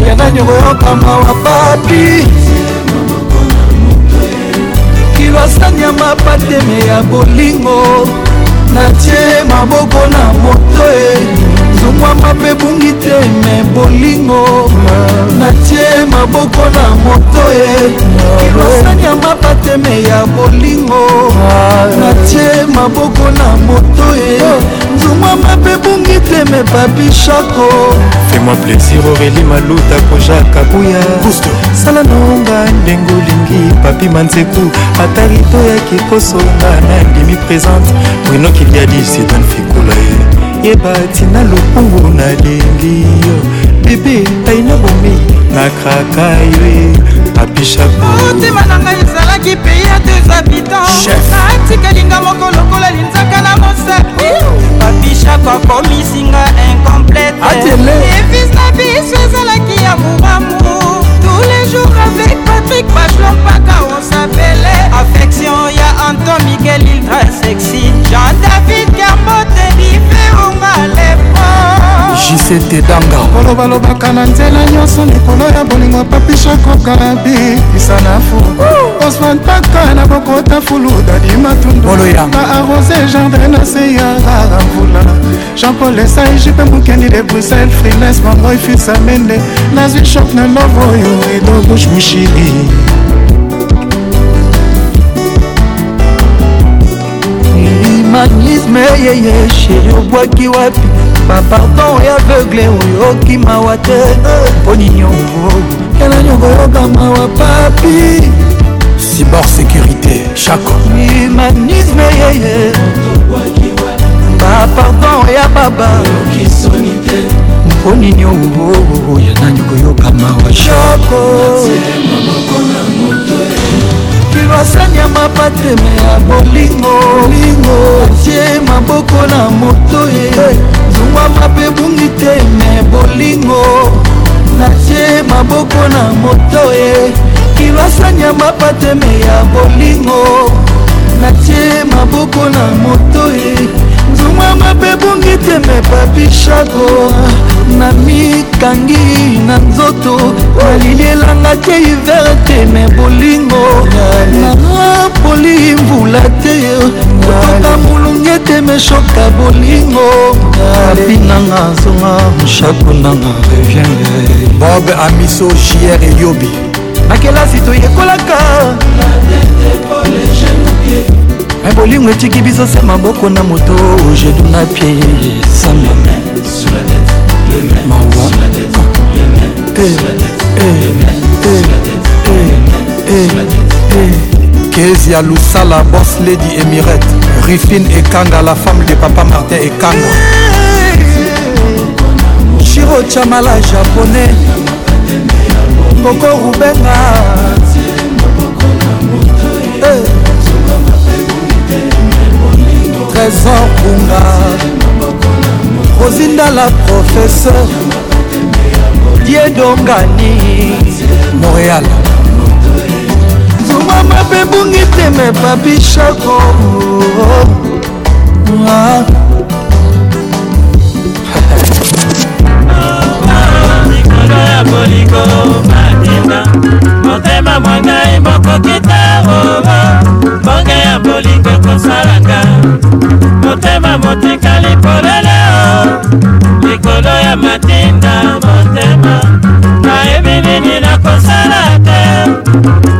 yanani okoyoka mawa papi kilwasani ya mapateme ya bolingo natie maboko na moto e sungwamba mpe bungi te me bolingo natie maboko na moto ye kilosanya mapateme ya bolingo natie maboko na moto ye nzungwamba mpe bungi te me babishako fais-moi plaisir aurélie maluta kojaka buya sala nonga ndenge olingi papi manzeku ata rito yaki kosonga na ndimi présente brino kiliadi sitan fikula ye yeba tina lokungu nalingi yo bebe ngai na bomi nakraka yo apishamotema na ngai ezalaki pei ya deux habitants natikalinga moko lokola linzaka na mosapi babishako akomisinga incomplete evis na biso ezalaki ya mobamu tous les jours avec Patrick Pachlon Paka on s'appelait Affection y'a Anton Miguel Ultra sexy Jean-David Carmote Différo Malépo jisete danga bolobalobaka na nzela nyonso likolo ya bolingo papishakokalabi isa na fu osman paka na bokota fulu dadi matunduma arose jardin na se ya rara mvula jean-paul esai jipe mokendi de bruxelles friles mangoi fils amende nazwi shok na love oyo edo bush mushili magnisme yeye sheri obwaki wapi bapardon ya aveugle oyo okimawa te mponi nyongo yana nyongo yokamawa papi cyber sécurité chaque humanisme yeye bapardon ya baba mponi nyongo yana nyongo yokamawa shoko basani ya mapatreme ya bolingolingo tie maboko na moto ye zungwa mabe bungi te me bolingo natie maboko na moto ye kilwasani ya mapatreme ya bolingo natie maboko na moto ye suma mabe bungi teme papishago na mikangi na nzoto nalilielanga te hiver teme bolingo napoli mbula te kotoka molungi eteme shoka bolingo abinanga zonga moshakunanga reviene bob amiso jr eyobi na kelasi toyekolaka me bolingo etiki biso se maboko na moto jedu na pie sami mawa eh, eh, eh, kezi ya lusala bos lady emirate rifine ekanga la femme de papa martin ekanga chiro chamala japonais koko rubenga trésor kunga kozindala professeur diedongani montréal zuma mabe bungi teme babishako bolingo ah. matinda motema mwangai mokokita oo bonge na bolingo kosalanga motema motika likolele o likolo ya matinda motema nayebi nini nakosala te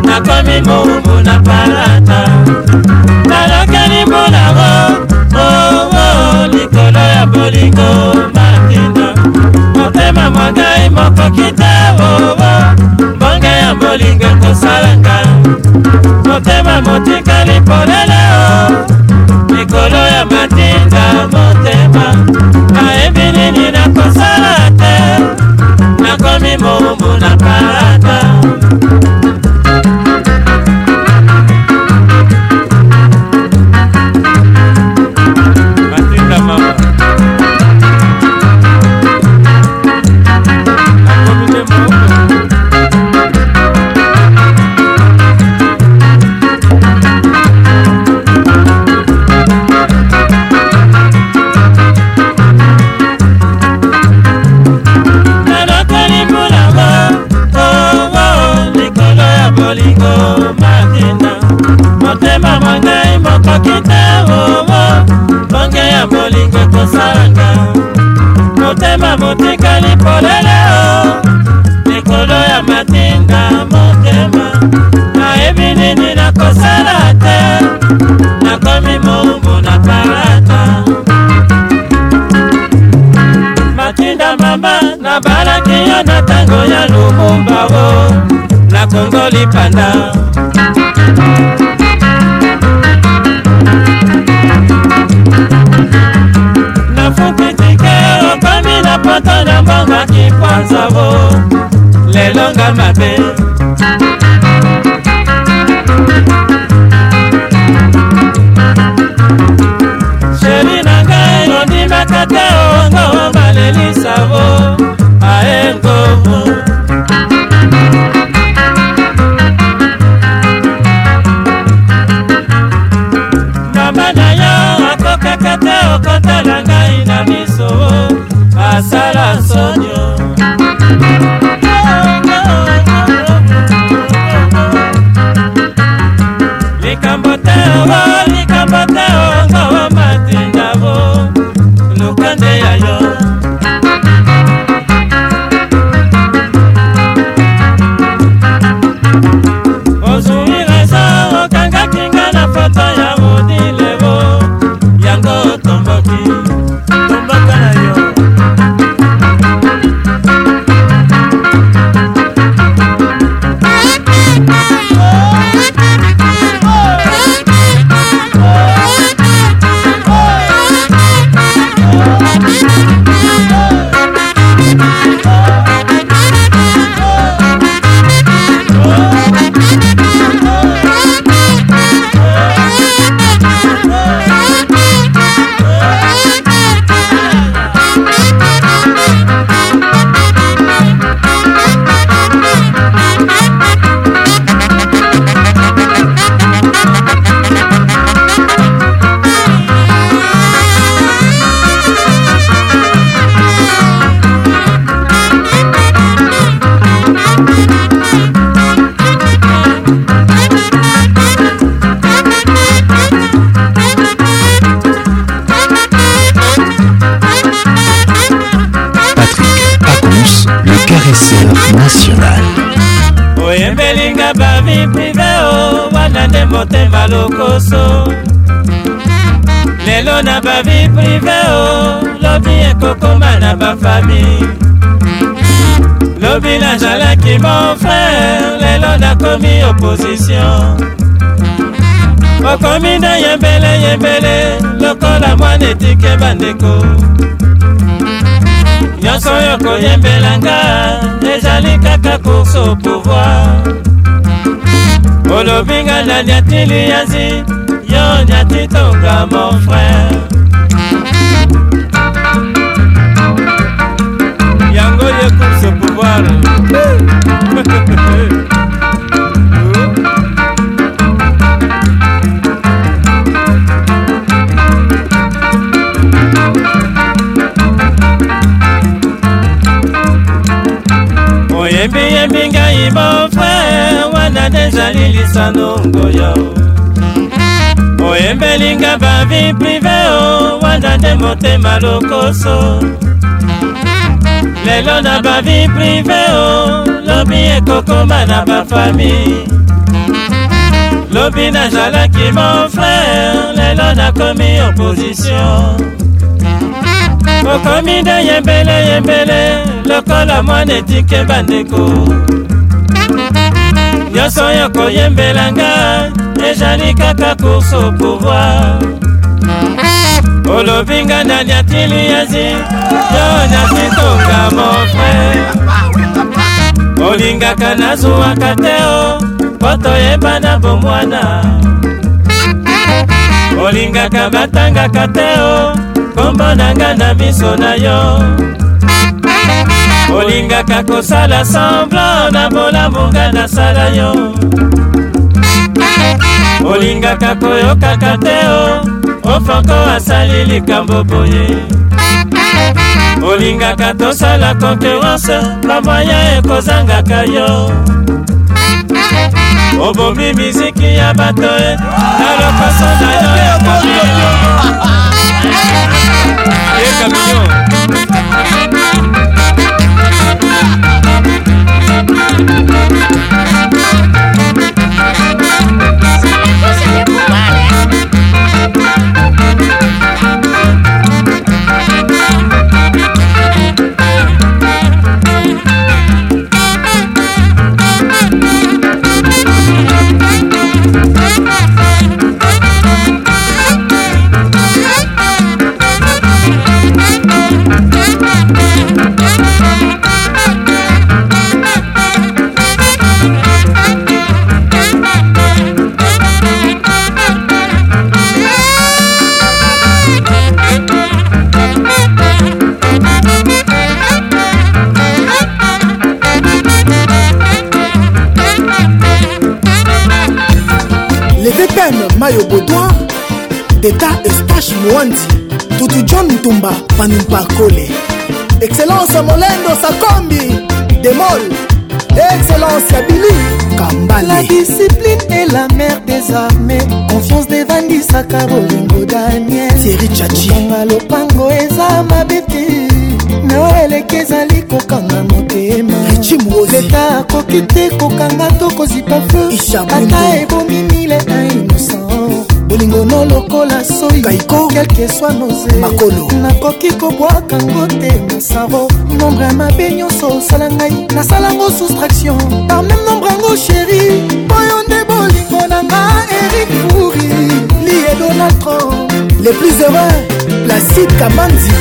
nakomi moumu na palata nalokeli mbulamo oo likolo ya bolingo matinda motema mwagai mokoki te oo mbonge ya bolingo kosalanga motema motikali polele panipana loso lelo na bavi prive o oh, lobi ekokoma na bafami lobi nazalaki mon frere lelo nakomi opposition okomi na yembeleyembele lokola mwana etike bandeko nyonso oyo koyembelanga ezali kaka course au pouvoir olobinga na niatili ya nzi yo niatitonga mon frère yango ye course pouvoir oyembiyembi ngai mon bade ezali lisano ngoya o oyembelinga bavi prive o wanda nde motema lokoso lelo na bavi prive o lobi ekokoma na bafami lobi nazalaki mon frere lelo nakomi opposition okomi nde yembele yembele lokola mwana etike bandeko nyonso oyo koyembelanga ezali kaka course au pouvoir olobi nga nani atili yazi yo nakitonga mo frere olingaka nazwwaka te o mpo toyebana bomwana olingaka batangaka te o kombo na nga na miso na yo olingaka kosala semblant na bolamonga nasala yo olingaka koyokaka te o ofanko asali likambo boye olingaka tosala konkurence bamwaya ekozangaka yo obomi miziki ya bato e na lokoso na yo ekamilio Thank you. mayo bodwin deta eustache moandi tutu john ntumba panumpakole excellence molendo sakombi demol excellence abili kambale la discipline est la mère des armées confiance devandisaka bolingo daniel tieri chachianga lopango eza mabe te nao eleki ezali kokanga motemaeta akoki te kokanga to kozipa feu ata ebomi mile a innocent bolingono lokola soi kaiko kelkeswa noze makolo nakoki kobwaka ngo te masaro nombre ya mabe nyonso osala ngai nasalango soustraction par meme nombre yango sheri oyo nde bolingo na nga erik furi lie donald trump le plus heureux placide kamanzi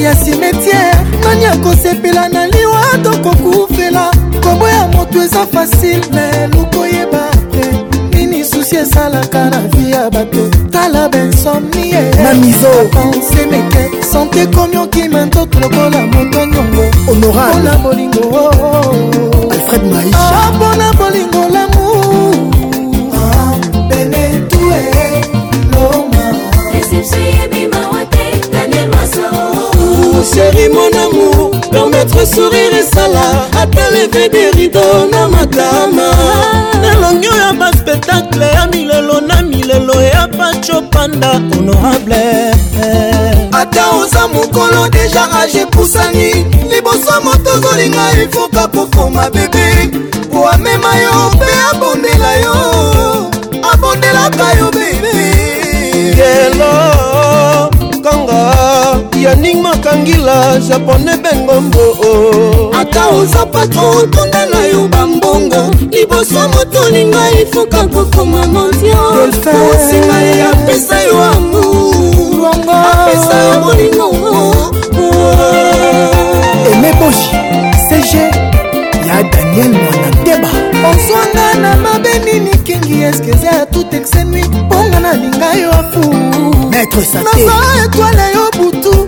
ya simetiere nani akosepela na liwa tokokufela kombo ya moto eza fasile me lukoyeba te nini susi esalaka na vi ya bato tala bensomnie mamizopense meke sante komi okima ntoto lokola moto nyongo mpona bolingo alfred maisha mpona ah, bolingo lamo sourire esala ata leve derido na makama elongi oyo baspectacle ya milelo na milelo ya pachopanda honorable ata oza mokolo deja rage epusani liboso moto ozolinga efoka pokoma bebe po amema yo mpe abondela yo abondelaka yo bebe yelo kongo yaning makangila japone bengombo ata oza patro otunda na yo bambongo liboso moto olinga efuka kokoma mondiaosinga ye apesa yo amourapesa yo bolingo emeboshi cg ya daniel mwana nteba ozwanga na mabe nini kengi eske eza ya tout exenui mpongo nalinga yo afu nazaa etwale yo butu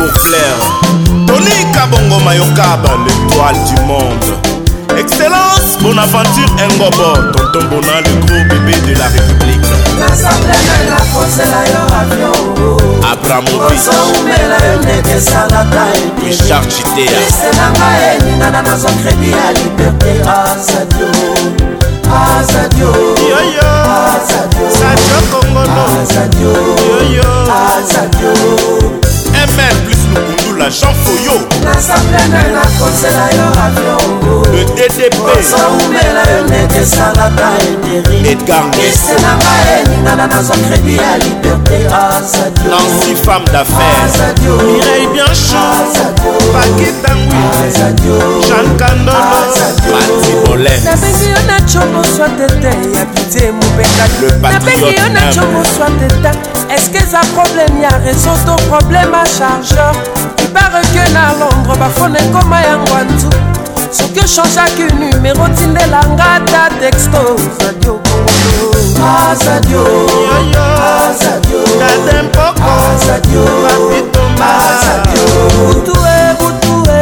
pour Claire. Tony Kabongo Mayokab, l'étoile du monde. Excellence, Bonaventure Ngobo, Tonton Bona, le gros bébé de la République. abramovichard chiteasadio kongolo mm plus lukundula jean foyo le ddpedgarnancy femme d'affaires mireille bien chaud pakitangu jankandolo mati molen nabengi yo na congo soit tete ya pitié mobenga nabengi yo na congo soit teta eske eza problème ya réseau to problème a chargeur ibareke na londre bafone ekoma yango anzu soki ochangeaki numero tindelanga ta texto radio azadio azadio dadempoko azadio papitomba azadio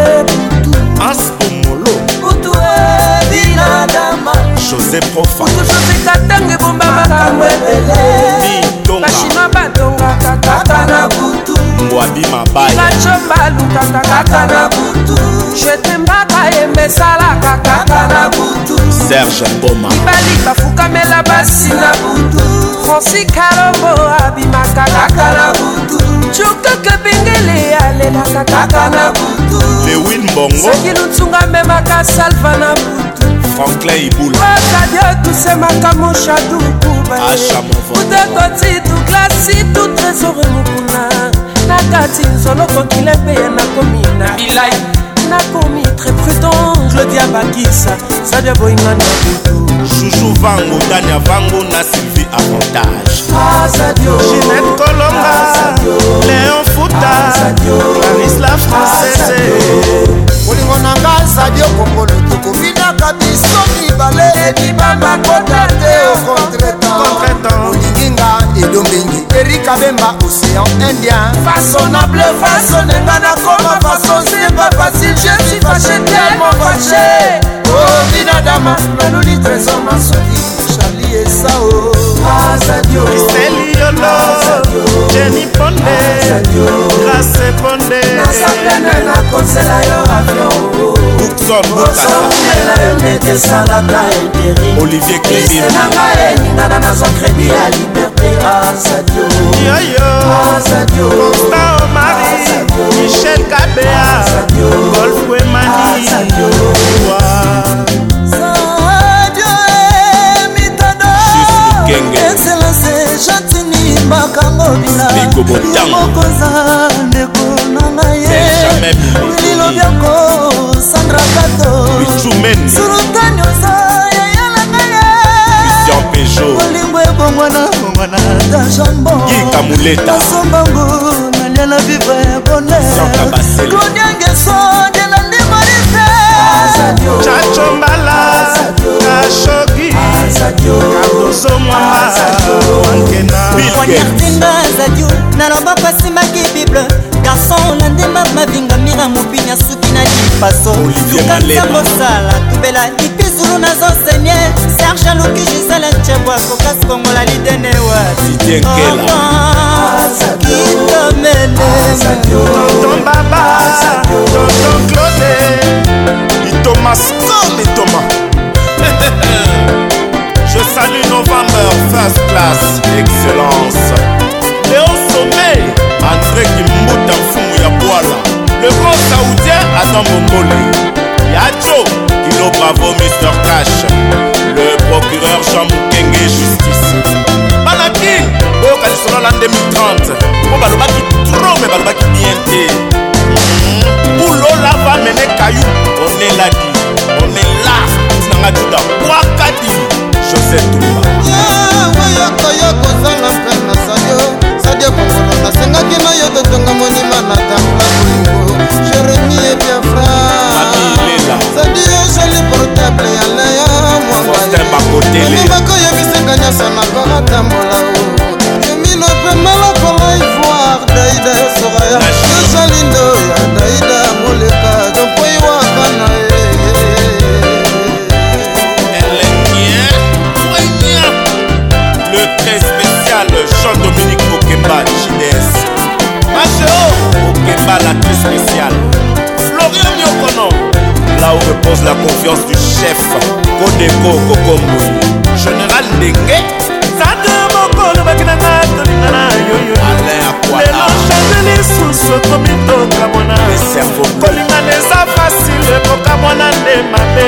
butu aspomolo butu ebinadama josé profa butu josé katange ebomba makambo ebele bachinois batongaka kaka na butu ngwabi mabayabalukaka kaka na butu jetembaka yembe esalaka kaka na butu serge boma mibali bafukamela basi na butu franci kalombo abimaka kaka na butu cukeke bengele alelaka kaka na butu lewin bongo soki lutunga memaka salva na butu franklin ibulutetotiduglasi tout resore mokuna na kati nzolokokile mpe ye nakomi na bilai nakomi très prudent claudia bakisa sadia boyinga na butu juju vango dani avango na sylvie avantage jeanette kolonga léon mafuta arislav francese kolingo na nga zadio kongolo tokofinaka biso mibale ebibama kota te okontretanolikinga edombengi erika bemba océan indien fasonable fasonenga nakoma fason semba facile je suis fache tellement fache o binadama nanoni trésor masoi charli esao kristeli yolo jeni ponde grace ponde e olivier kriminanga eningana nazwa kredi ya liberté yoyosta omari michel kabea golfwemani kengeexcelence jatini bakangobilayo moko eza ndeko na na ye lilobi yango sandra kato surutani oza yayanangaya olingo ebongwana bongwana dajambosombango nalia na viva ya boleclodiangeso de na ndimarite chachombala chacho wankendabirtenda zadio naloba pasimaki bible garson na ndemba mavinga mira mopini asuki na lipaso tukata mosala tubela ipizulu nazosenie serge aluki gisele cebo akokasi kongola lidene watitomeneotombaba tonton claude itoma stome toma Manu November, first class, excellence. Léo Sommeil, André Kimbuta Fumu ya Boala. Le grand saoudien Adam Bongole. Yacho, Kilo Bravo, Mr. Cash. Le procureur Jean Moukenge Justice. Banaki, okalisola la 2030. Mpo balobaki trop, mais balobaki bien te. Hmm, Boulola va mener Kayou, on est là, on est là. Nanga Duda, Wakadi. josé tumba oyokoyo kozanga frere na sadio sadio kongolo nasengaki na yo totonga monima na tangla bolingo jeremi ebiafra sadio joli portable ya leya mwangalimako yebisanga nyonso na kotambola spéciale. Florian Nyokono, là où repose la confiance du chef Kodeko Kokomboui. Général Ndenge, Zade Mokolo Bakinanga Tolinga na Yoyo. Alain Akwada. Lelo change lisusu okomi tokamona. Le cerveau. Kolingana eza facile ekokamona nde mabe.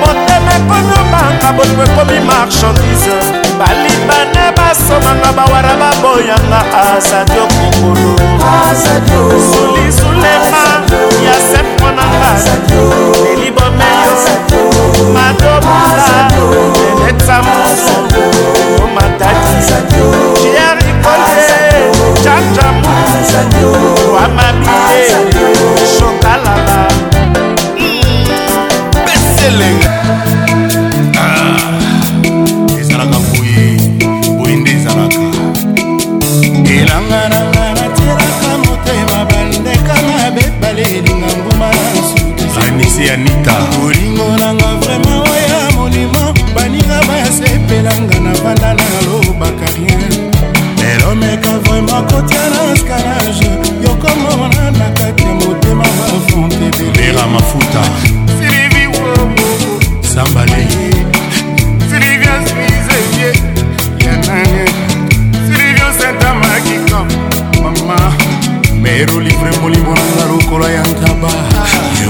motema ekomi obanga boto ekomi marchandise balibane basomanga bawara baboyanga asadio kokolo sulisulema ya sep mwananga elibomeyo madobula eleta mosu omataki jieri kole jajamu wamabie shokalaba beseleng elanga nanga natiraka motema bandekanga bebale elinga mbuma anisi anita bolingo nanga vraimen oya molimo baninga basepelanga na banda nalobaka rien elomeka vraimen kotia na escalage yokomona na kati ya motema bafonte belera mafuta lero livre molimo nanga lokola ya ntaba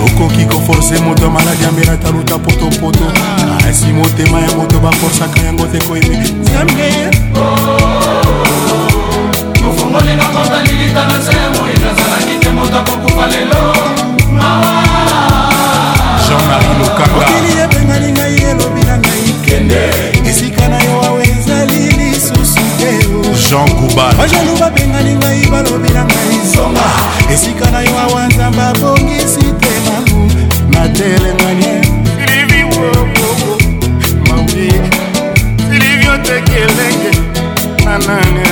okoki koforce moto ya maladi ambela taluta potopoto kasi ah, motema ya moto baforsaka yango te koyebi nzambe mofongoli nakonda lilita na se moyina azalaki te moto akokufa lelo jean-marie lokanga okili epenganingai elobi na ngai kende jean kuban bajalo babengani ngai balobi na ngai zonga esika na yo awa nzambe abongisi te mamu natelemanie livi wokoko mawi livio tekelenge nanane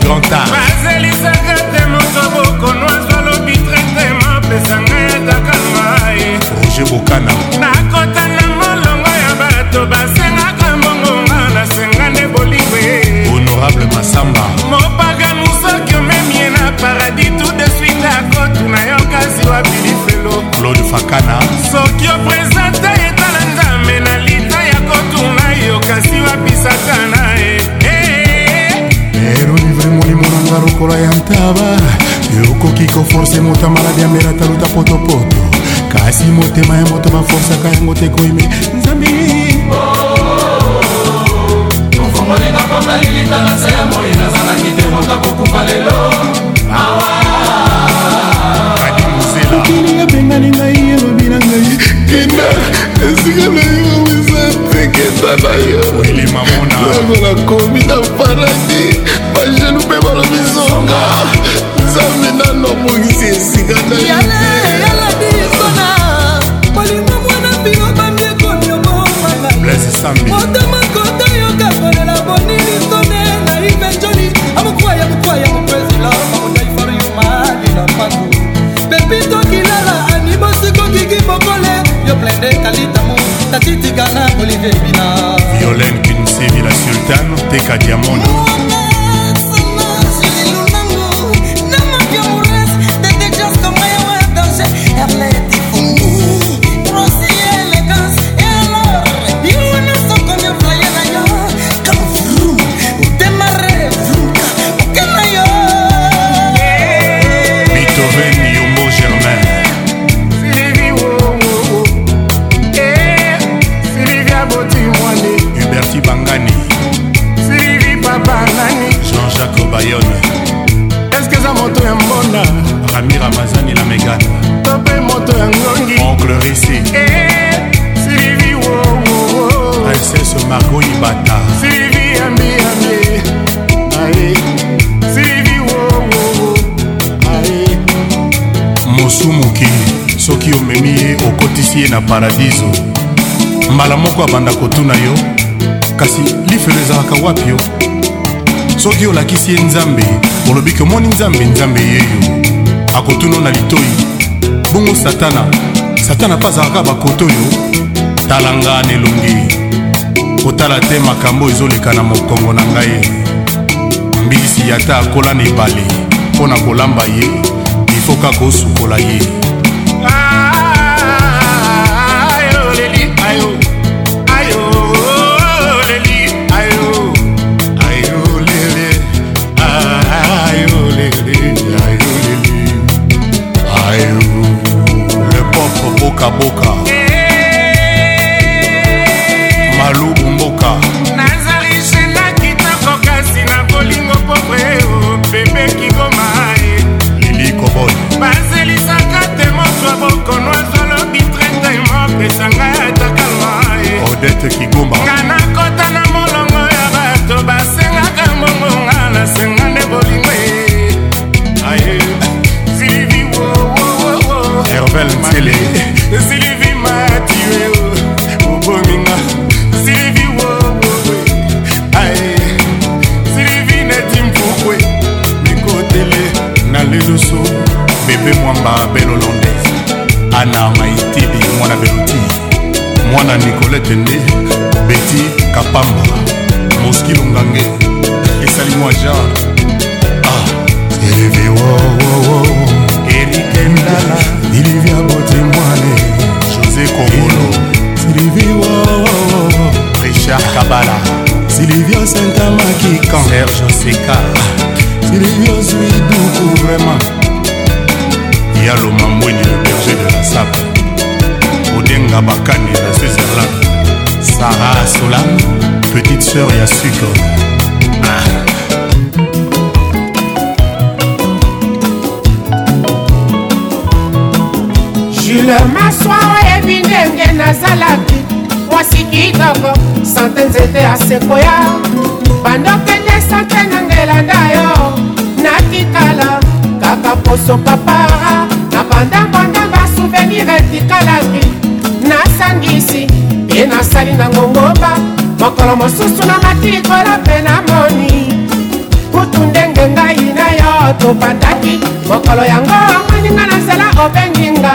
c'est grand art bazelisaka te moto bokonwaka lobi trete mapesanga yataka ngai roger bokana nakotanga molongo ya bato basengaka mongonga nasenga nde bolingo ye honorable masamba mopaka mosoki omemie na paradis tout de suite akotuna yo kasi wabilifelo claude fakana soki opresente etala nzambe na lita ya kotuna yo kasi wapisaka kozala lokola ya ntaba okoki koforce moto maladi ya mbela taluta potopoto kasi motema ya moto baforsaka yango te koyeme nzambi ofongolinga mpona lilita na se ya moi nazalaki te moto akokufa lelo okili ebengani ngai elobi na ngai kenda esika na yo eza te kenda na yo lokola komi na paradis bajenu mpe balobi zonga nzambe nano abongisi esika nayealadiisona kolinga mwana bino bambi ekomi obomangaotamakoto yokakolela bonilisone naivejoni amokwaya mokwaya mokwezela mamonaifaryomalinapangu pepitokilala animosikokiki bokole yo plende kalitamu tatitikana olivier bina violene kinsevi la sultane tekadiamono na paradiso mbala moko abanda kotuna yo kasi lifelo ezalaka wapi yo soki olakisi ye nzambe olobi komoni nzambe nzambe yeyo akotuna na litoi bongo satana satana mpe azalaka bakoto oyo tala nga na elongi kotala te makambo ezoleka na mokongo na ngai mbilisi yata akola na ebale mpo na kolamba ye ifoka kosukola ye imagination. seur ya sucre jule maswa oyebi ndenge nazalaki mwasi kitoko sante nzete asekoya bandokende sante na ngelanda yo natikala kaka poso papara na bandambandamba souvenir etikalaki nasangisi mpe nasali na ngongoba mokolo mosusu na mati likola mpe na moni kutu ndenge ngai na yo tobandaki mokolo yango omweninga na nzela obenginga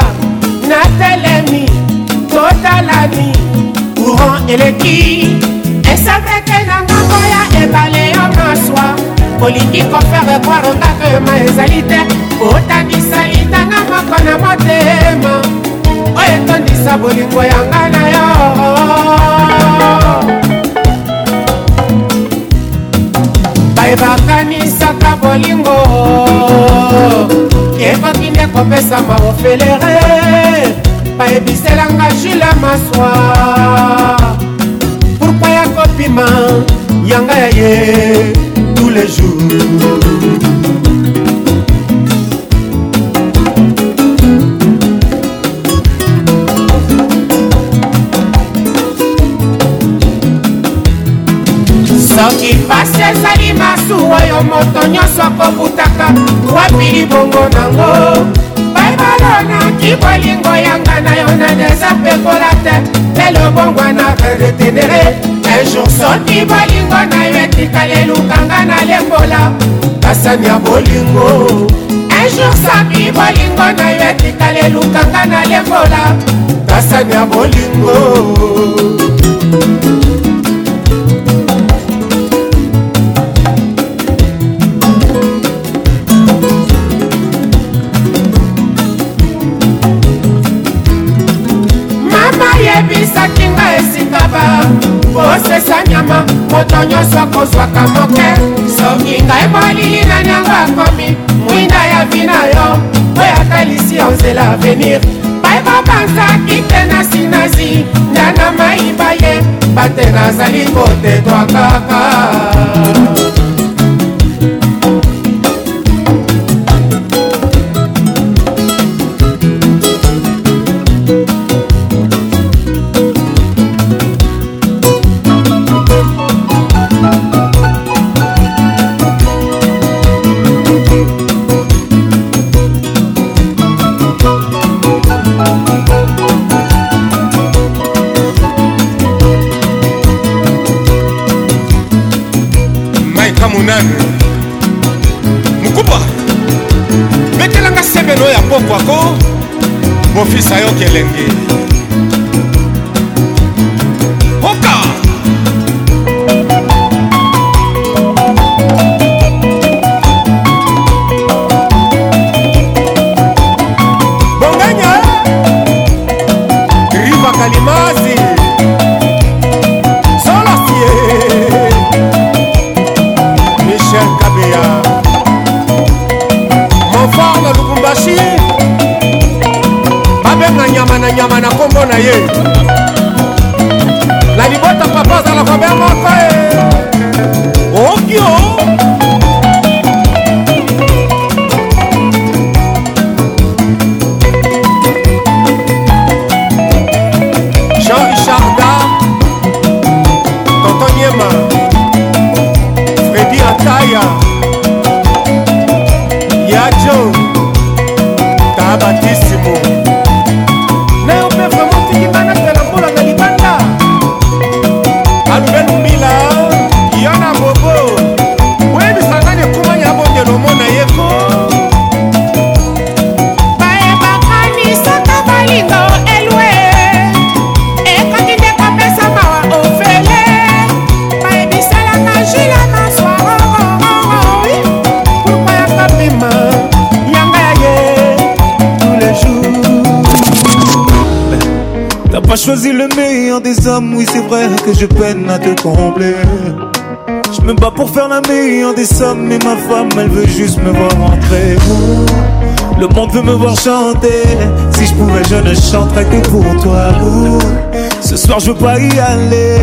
natelemi totalani courant eleki esaveke na ngambo ya ebale yo maswa olingi kofere kwarongakema ezali te otangisa litanga moko na motema oyo etondisa bolingo yanga na yo boye bakanisaka bolingo ekoki nde kopesama ofelere bayebiselanga jula maswa pourkui ya kopima yanga ya ye tous les jours moto nyonso kobutaka wapi libongo nango baibalo naki bolingo yanga na yo naneza pekola te lelo bongwa na retenere ejour soki bolingo na yo etikali elukanga na lembola basani ya bolingo ejour soki bolingo na yo etikali elukanga na lembola basani ya bolingo kopesa nyama moto nyonso akozwaka moke soki ngai molili na niango akomi mwinda ya vina yo mpo atalisi yo nzela avenir bayeba banzaki te na sinazi ndana mayiba ye bate nazali kotetwa kaka ofisa yoka elenge je peine à te combler. Je me bats pour faire la meilleure des sommes, mais ma femme, elle veut juste me voir rentrer. Le monde veut me voir chanter. Si je pouvais, je ne chanterais que pour toi. Ce soir, je veux pas y aller.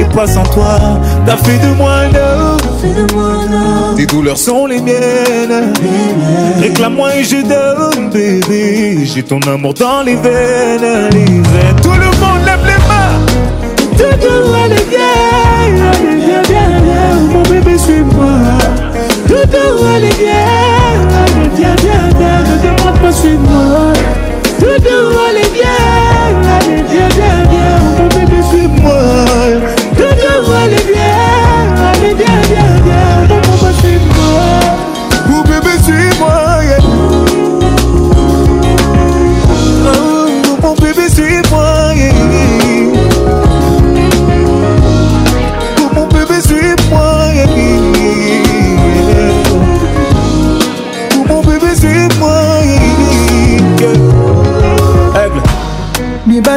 Et pas sans toi, t'as fait de moi homme Tes douleurs sont les miennes. Réclame-moi et je donne, bébé. J'ai ton amour dans les veines. Tout le monde lève les Toujours à l'égal, bien, bien, bien, mon bébé, suis-moi. Toujours à l'égal, bien, bien, bien, ne demande pas, suis-moi. Toujours à l'égal, bien, bien, bien, mon bébé, suis-moi. Toujours à l'égal.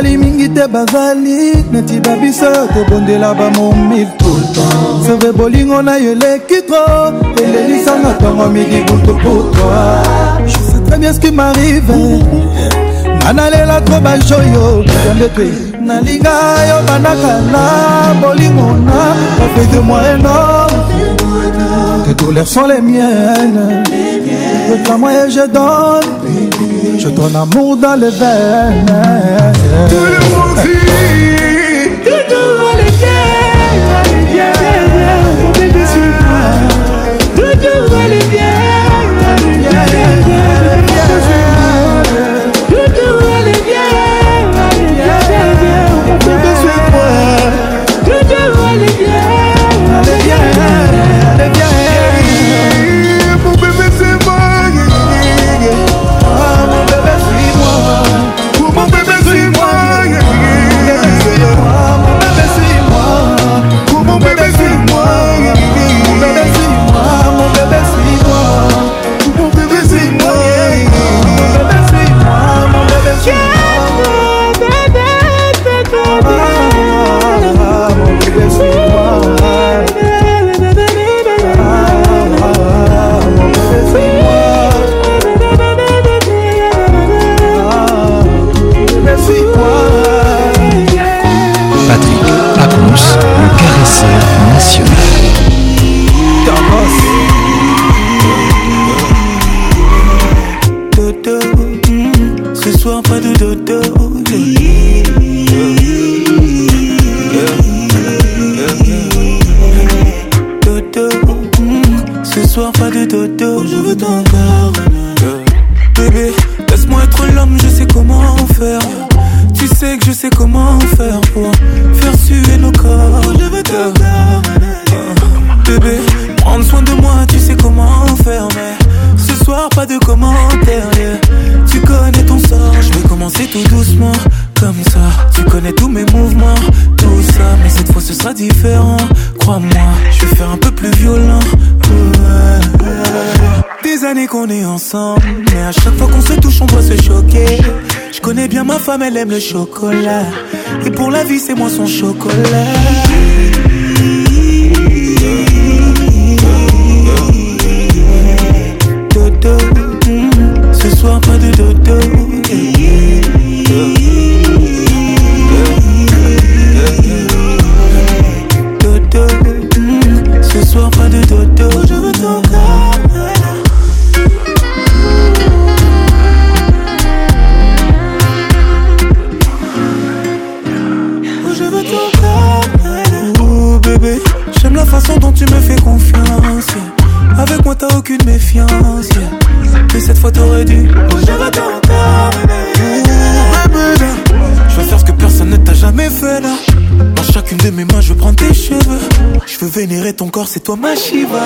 bazali mingi te bazali neti babiso kobondela bamomil tultan seve bolingo na yo eleki tro elelisanga ntongo midi butu putwa je sais très bien ce qui m'arrive nga nalela tro bajoyo nzambe te nalinga yo bandaka na bolingo na bafai de moi énorme tes douleurs sont les miennes le moi et je donne je donne amour dans les veines Do you différent, crois-moi. Je vais faire un peu plus violent. Des années qu'on est ensemble, mais à chaque fois qu'on se touche, on doit se choquer. Je connais bien ma femme, elle aime le chocolat. Et pour la vie, c'est moi son chocolat. c'est toi ma Shiva.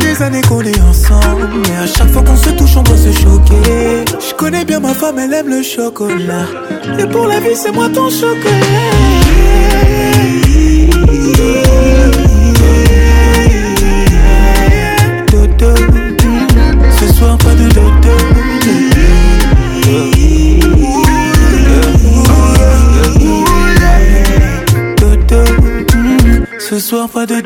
Des années qu'on est ensemble, mais à chaque fois qu'on se touche, on doit se choquer. Je connais bien ma femme, elle aime le chocolat. Et pour la vie, c'est moi ton chocolat. ce soir pas de Ce soir, pas de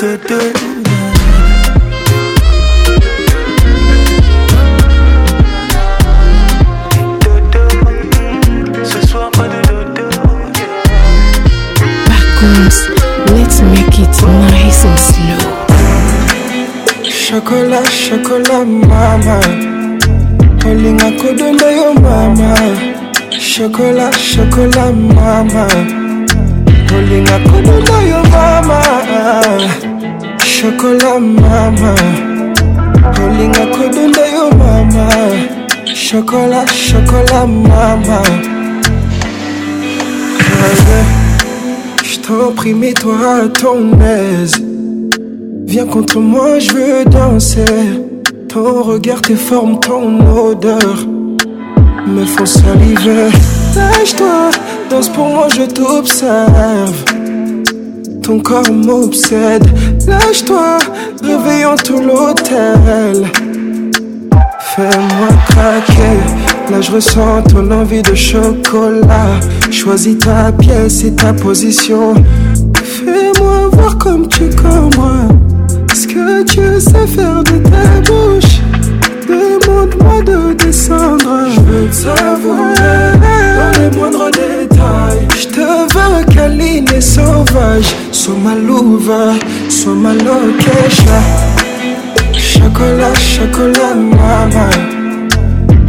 kola mama kolinga de yo mama Chocolat mama kolinga de yo mama Chocolat, shokola mama je t'en prie toi à ton aise Viens contre moi, je veux danser. Ton regard, tes formes, ton odeur me font saliver. Lâche-toi, danse pour moi, je t'observe. Ton corps m'obsède. Lâche-toi, réveillant tout l'hôtel. Fais-moi craquer. Là, je ressens ton envie de chocolat. Choisis ta pièce et ta position. Fais-moi voir comme tu comme moi. Ce que tu sais faire de ta bouche. Je veux te dans les moindres détails. Je te veux câline et sauvage. Sois ma louve, sois ma loquette Chocolat, chocolat, mama.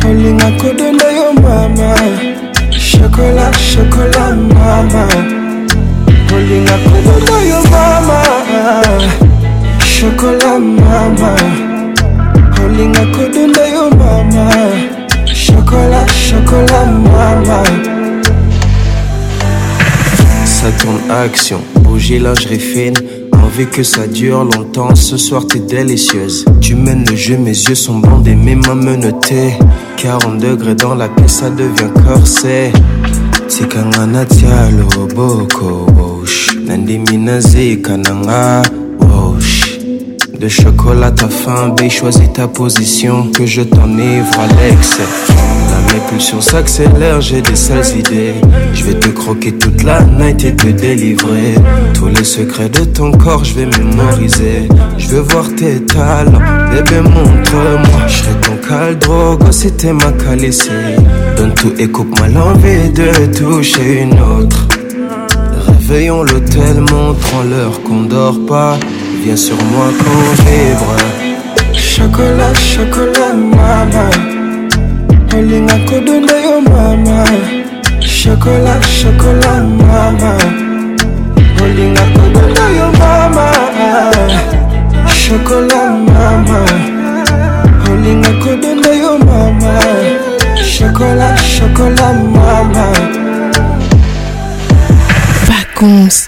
Olinga kodonda yo mama. Chocolat, chocolat, mama. Olinga kodonda yo mama. Chocolat, mama. Linga mama Chocolat, chocolat mama Ça tourne action, bouger lingerie fine Envie que ça dure longtemps, ce soir t'es délicieuse Tu mènes le jeu, mes yeux sont bandés, mes mains menottées 40 degrés dans la pièce, ça devient corset C'est tialo boko bosh Nandimina kananga. Le chocolat, ta faim, bé, choisis ta position, que je t'enivre à l'excès. La pulsions s'accélère, j'ai des sales idées. Je vais te croquer toute la night et te délivrer. Tous les secrets de ton corps, je vais mémoriser. Je veux voir tes talents, bébé, montre-moi. Je serai ton caldrogo si t'es ma calice. Donne tout et coupe-moi l'envie de toucher une autre. Réveillons l'hôtel, montrons l'heure qu'on dort pas. Viens sur moi quand vibre Chocolat, chocolat, mama Olinga donda yo mama Chocolat, chocolat, mama Olinga donda yo maman. Chocolat, mama Olinga donda yo mama Chocolat, chocolat, mama Vacances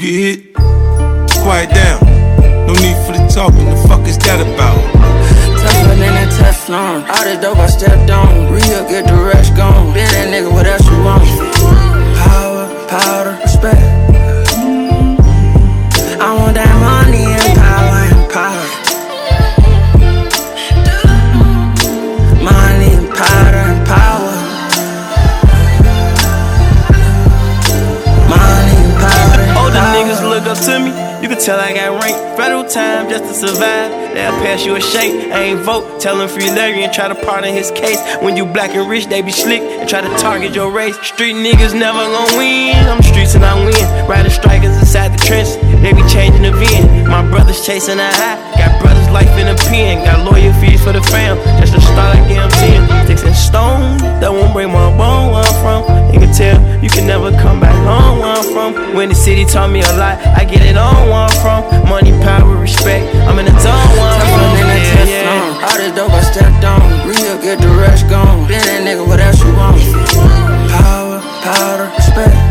get hit, quiet down. No need for the talking, the fuck is that about? Tougher than a Teflon, all the dope I stepped on. vote. Tell him free Larry and try to pardon his case. When you black and rich, they be slick and try to target your race. Street niggas never gon' win. I'm streets and I win. Riding strikers inside the trench, they be changing the vein. My brothers chasing a high. Got brothers life in a pen. Got lawyer fees for the fam. Just a start like MTN. Sticks and stone, that won't break my bone where I'm from. You can tell you can never come back home where I'm from. When the city taught me a lot, I get it on where I'm from. Money, power, respect. I'm in the zone where I'm from. Yeah, yeah. All this dope I stepped on. Real, get the rest gone. Been that nigga, what else you want? Power, powder, respect.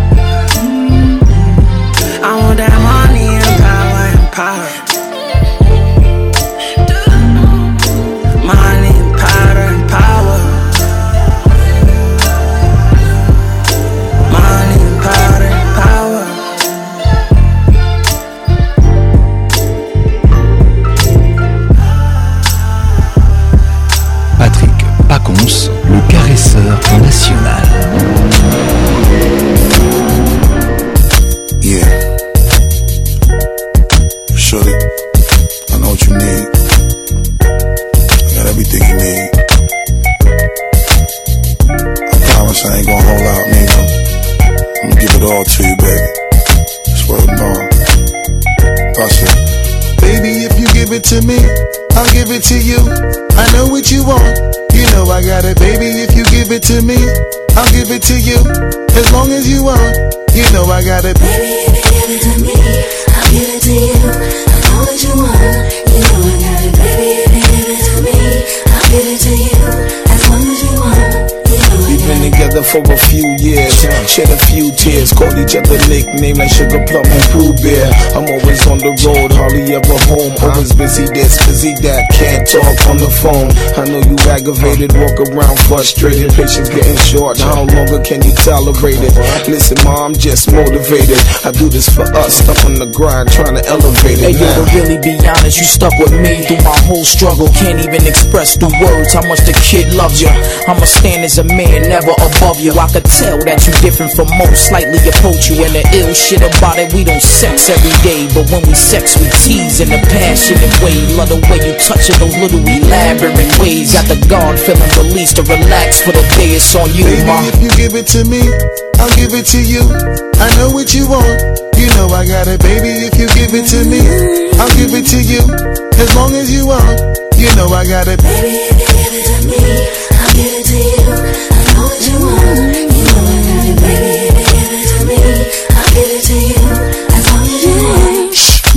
I'm always on the road, hardly ever home. Always busy this, busy that. Can't talk on the phone. I know you aggravated, walk around frustrated. Patience getting short. How longer can you tolerate it? Listen, mom, I'm just motivated. I do this for us. stuck on the grind, trying to elevate it. Hey, yo, to really be honest, you stuck with me through my whole struggle. Can't even express through words how much the kid loves you. I'ma stand as a man, never above you. I could tell that you different from most. Slightly approach you, and the ill shit about it, we don't sex every day. But when we sex, we tease and passionate way. Love the way you touch it, those little elaborate ways. Got the guard feeling released to relax for the day it's on you, Baby, ma. If you give it to me, I'll give it to you. I know what you want. You know I got it, baby. If you give it to me, I'll give it to you. As long as you want, you know I got it. Baby,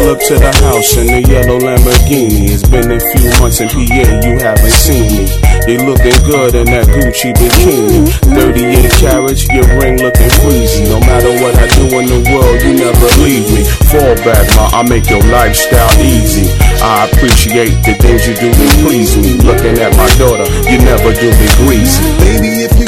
pull up to the house in the yellow Lamborghini. It's been a few months in PA, you haven't seen me. You looking good in that Gucci bikini. 38 carriage, your ring looking freezy. No matter what I do in the world, you never leave me. Fall back, ma, I make your lifestyle easy. I appreciate the things you do to please me. Looking at my daughter, you never do me greasy. Baby, if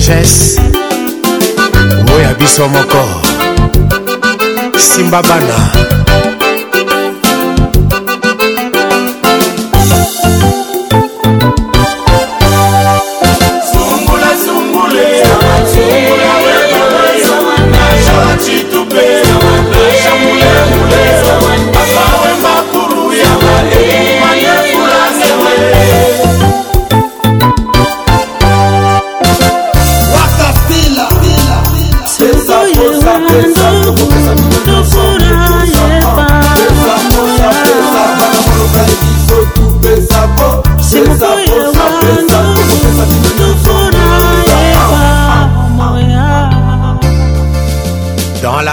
sagesse oyo ya biso moko simba bana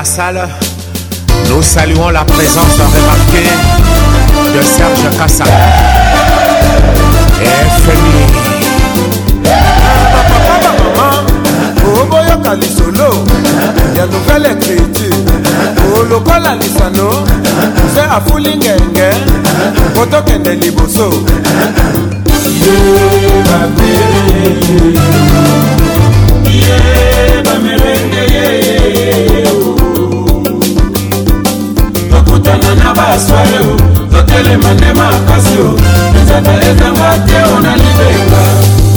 salle, nous saluons la présence remarquée de Serge Kassab et Femi. oboyokani solo ya nouvelle écriture olokola lisano se afuli ngenge otokende liboso yebabeye baswale o totelema nde makasi o nzata ezanga te ona libenga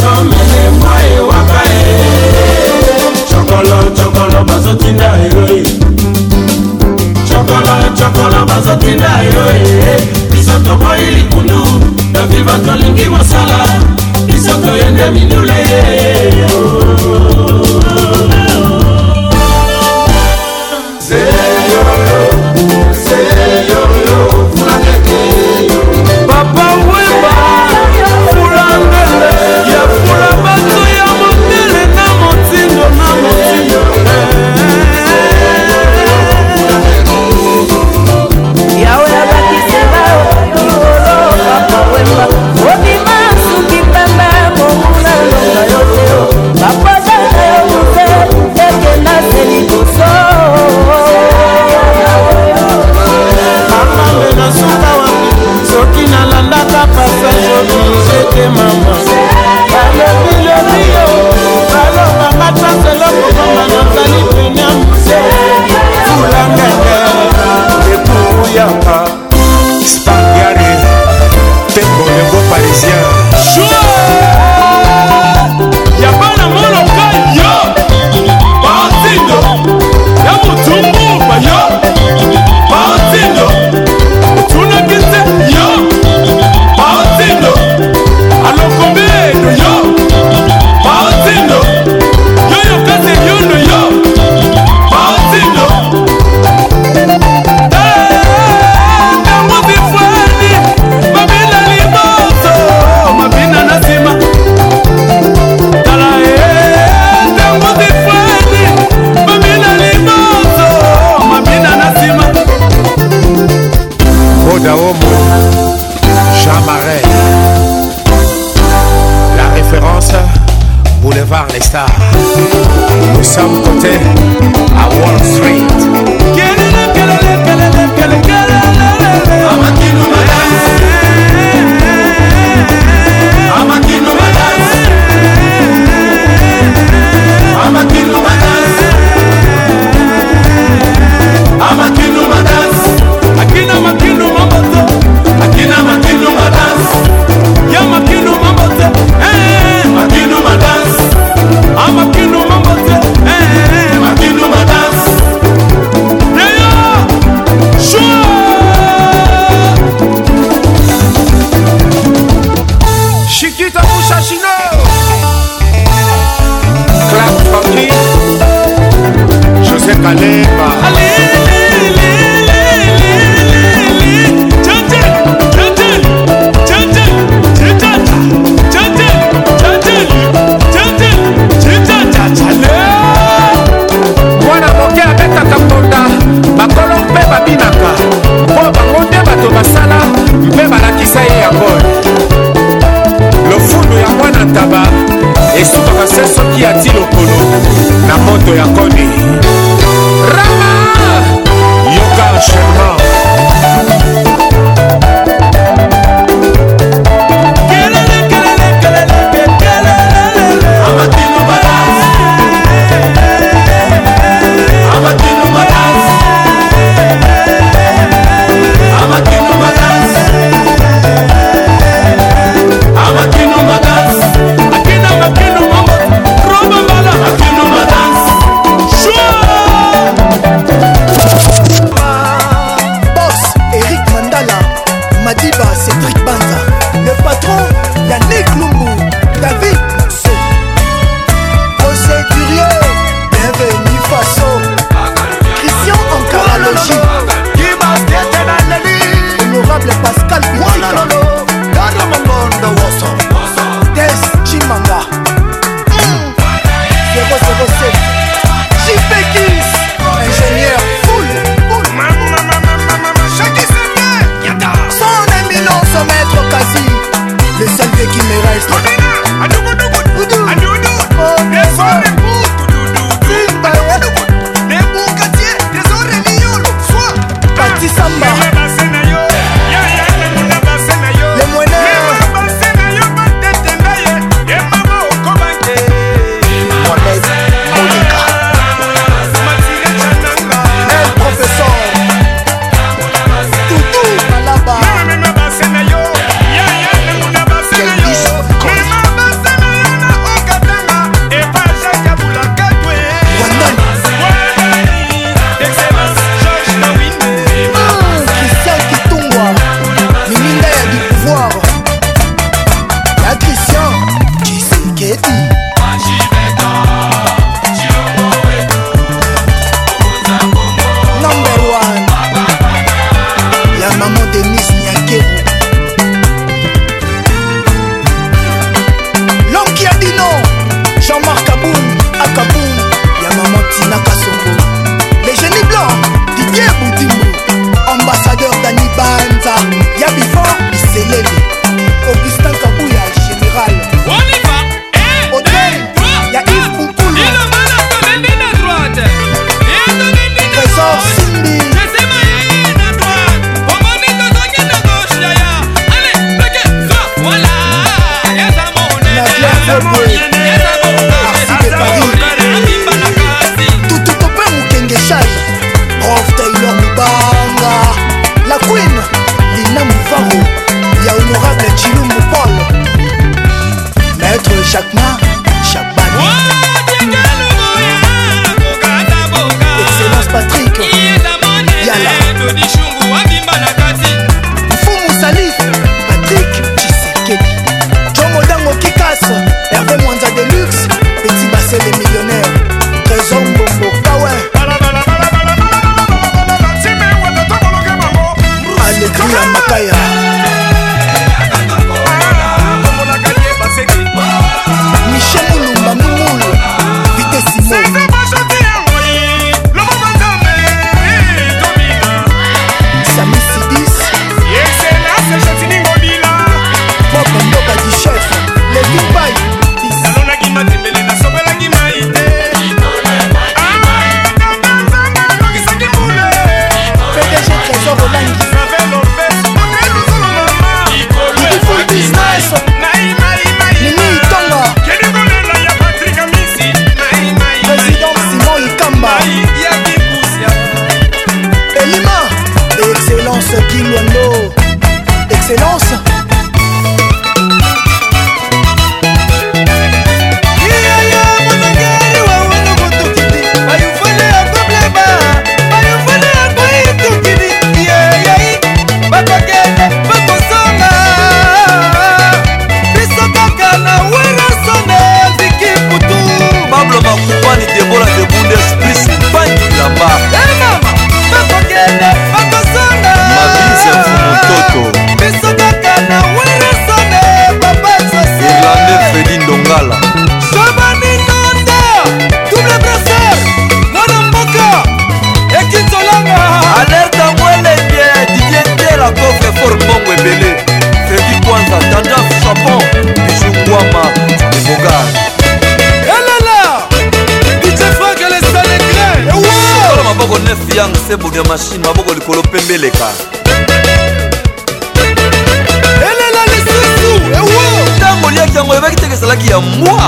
tomene mwa ewaka e cokolo cokolo bazotinda eroi cokolo cokolo bazotinda eroi biso tokoyi likundu toviva tolingi mosala biso toyende mindule nzete mama balobi lobi yo balobanga tanselo kokoma nazali peniam fulangenge ekuyaka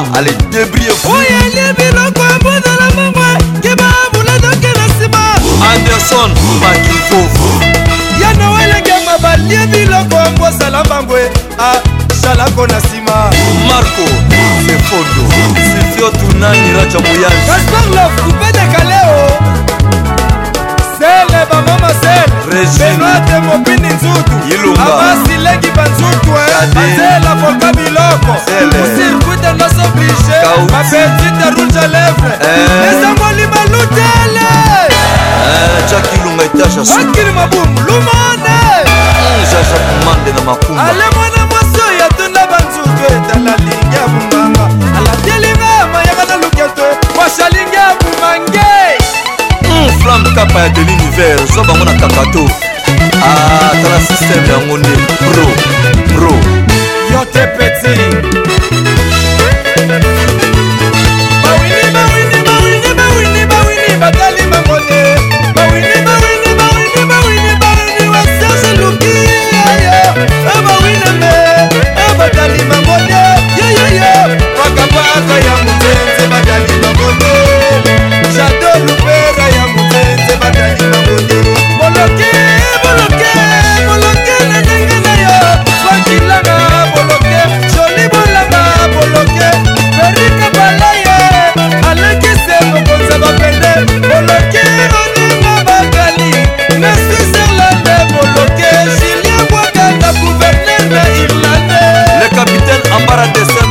papa allez débrie oyeli biloko ebondela mongwe keba buladokela nsima anderson bakifo ya noelengema balie biloko yango osala bangwe asalako ah, na nsima marco sefondo sifio tunani raja moyani benoate mobini nzutu amasilengi banzutu eh. banzela volka biloko osirkuite nos oblige mapetite rouge a lèvre eza eh. molima lutele eh, jaki lunga etage akili mabumu lumone mm, jaja kumande na makumba ale mwana mwasi oyo atunda banzutu etala lingi ya mungu kapa ya de l'univers zwa bango na kakato atala ah, systeme yango nde bro bro yo te peti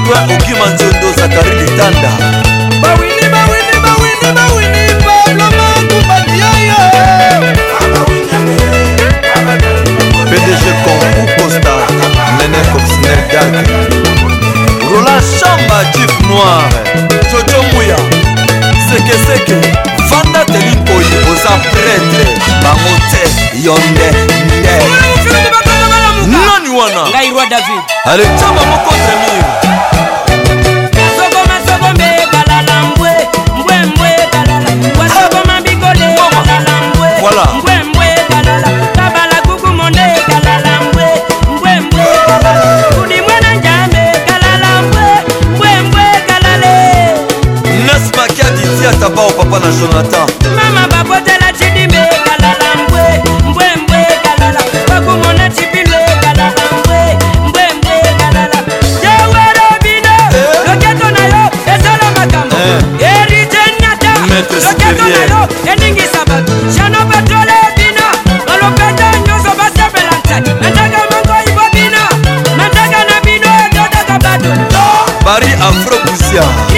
joa okima nzondo zakari litanda bawini bawini bawini bawini palomakubandiyoyo pdg konku posta nene kopsnerdak rola chamba jif noir jojo muya sekeseke vanda telinkoyi oza pretre bango te yo nde nde nani wana ngai roi david ale cama moko tremir voilà mbwembwe kalala kabala kuku monde kalala mbwe mbwembwe kalala kudi mwana njambe kalala mbwe mbwembwe kalale nes makadi ti ataba o papa na jonathan mama babotela tidimbe kalala mbwe mbwembwe kalala bakumona tibilwe kalala mbwe mbwembwe kalala jewelo bino eh. loketo na yo ezala makambo eh. erite nata loketo na yo eningi afropusia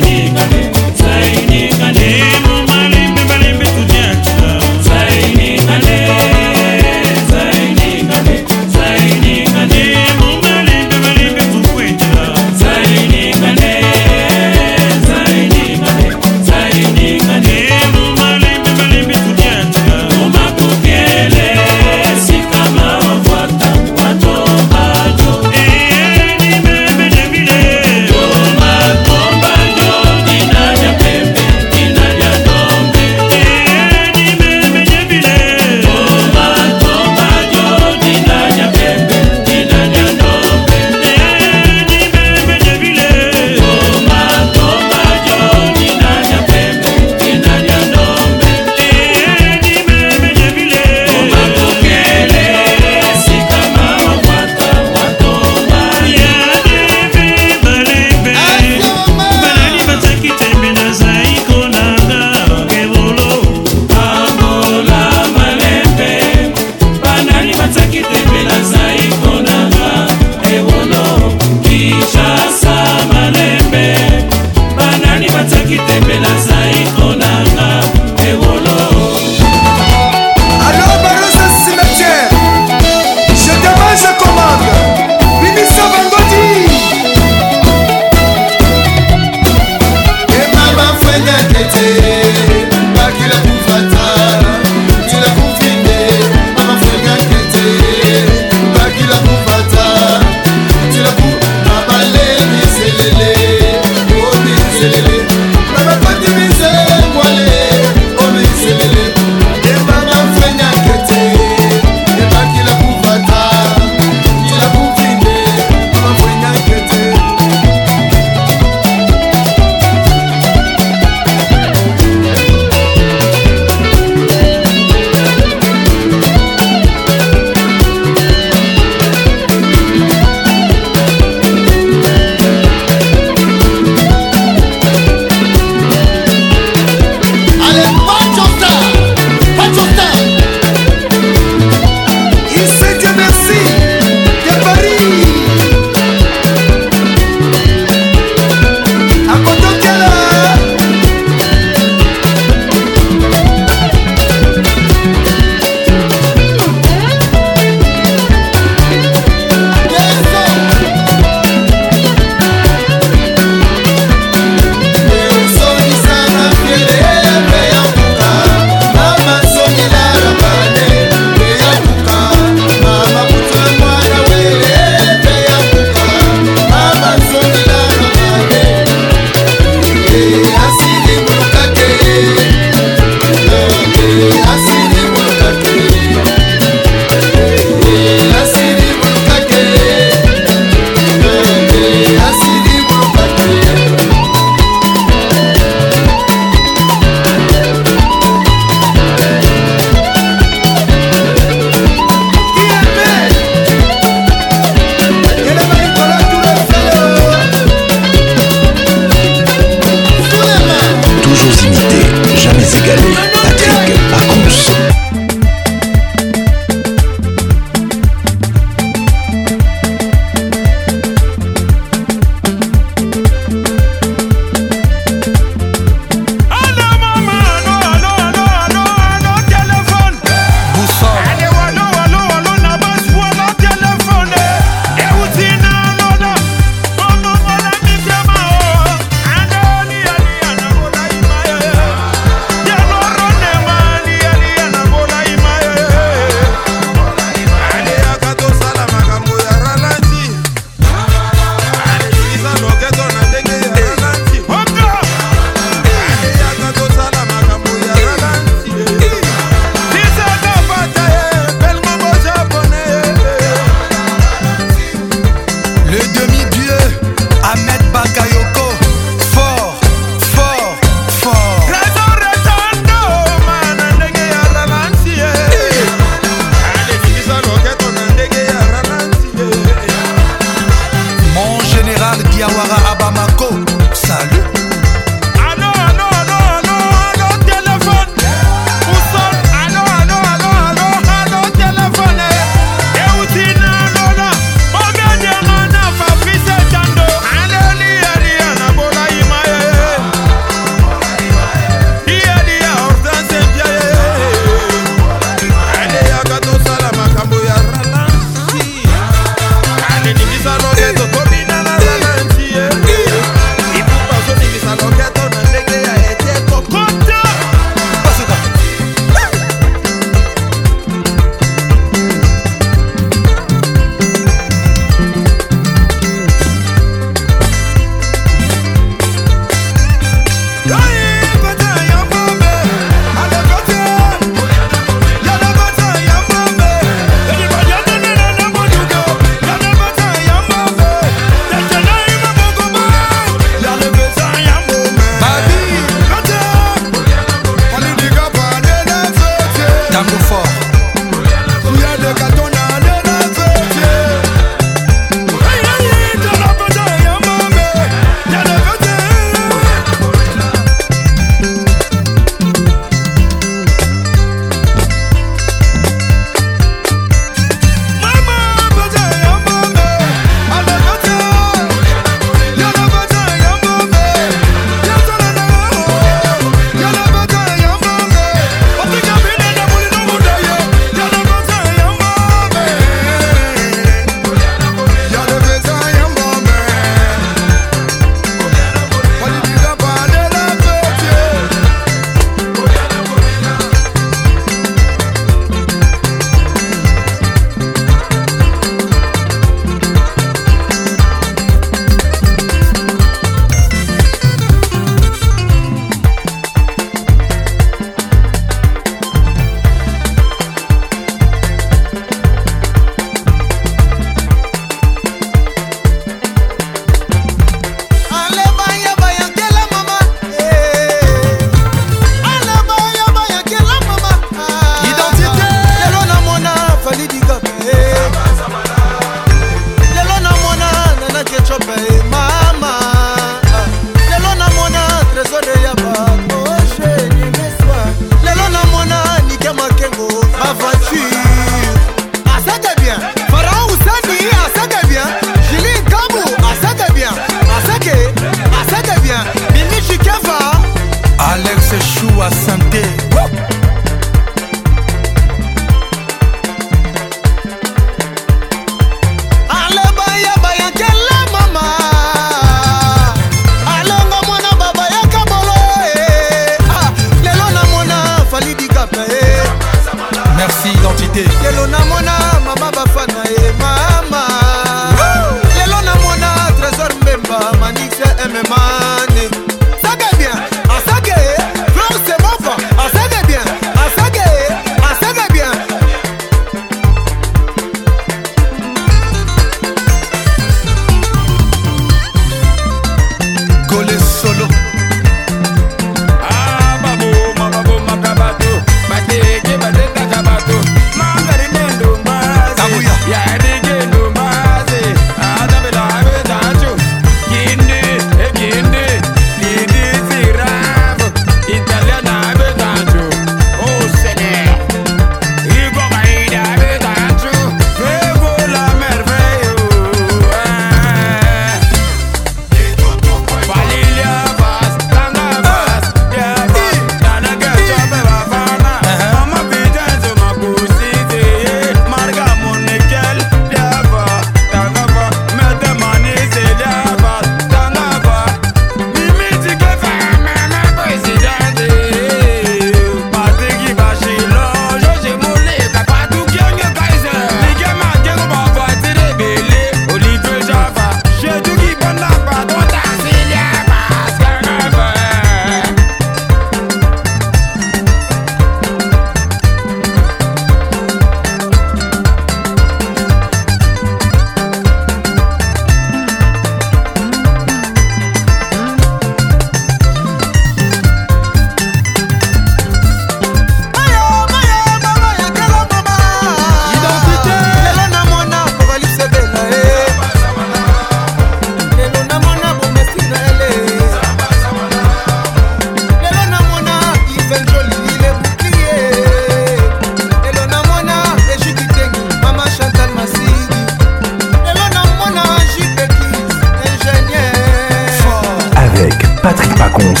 raconte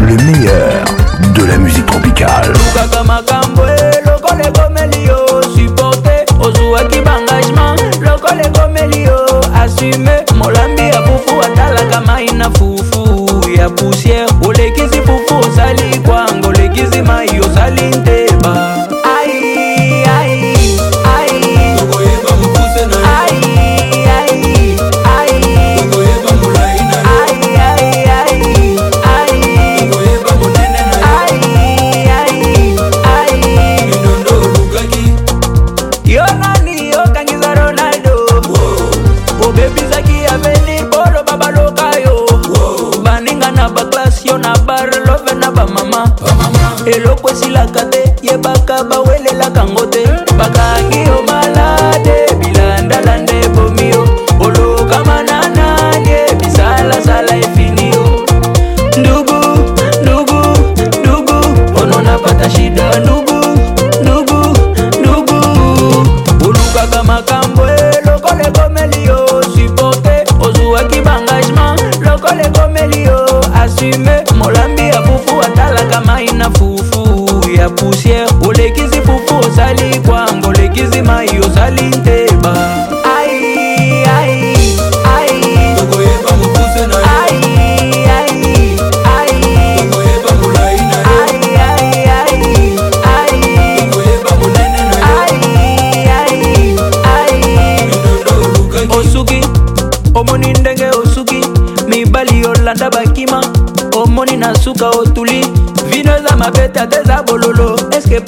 le meilleur de la musique tropicale. Eh, ozwaki bangagement lokolo ekomeli yo asume molambi ya fufu atalaka mai na fufu ya poussière basalelaka te yebaka bawelelaka ngo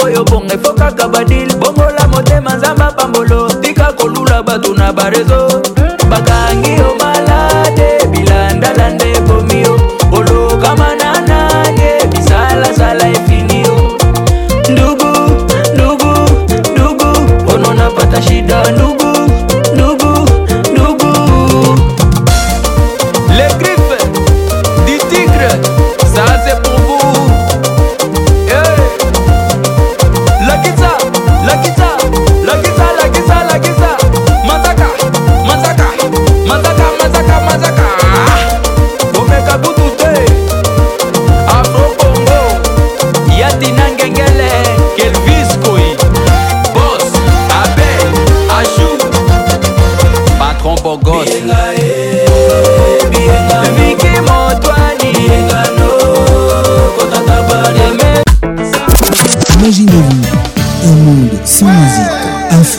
oyo bonga efo kaka badil bongola motema nzamba pambolo tika kolula bato na barezo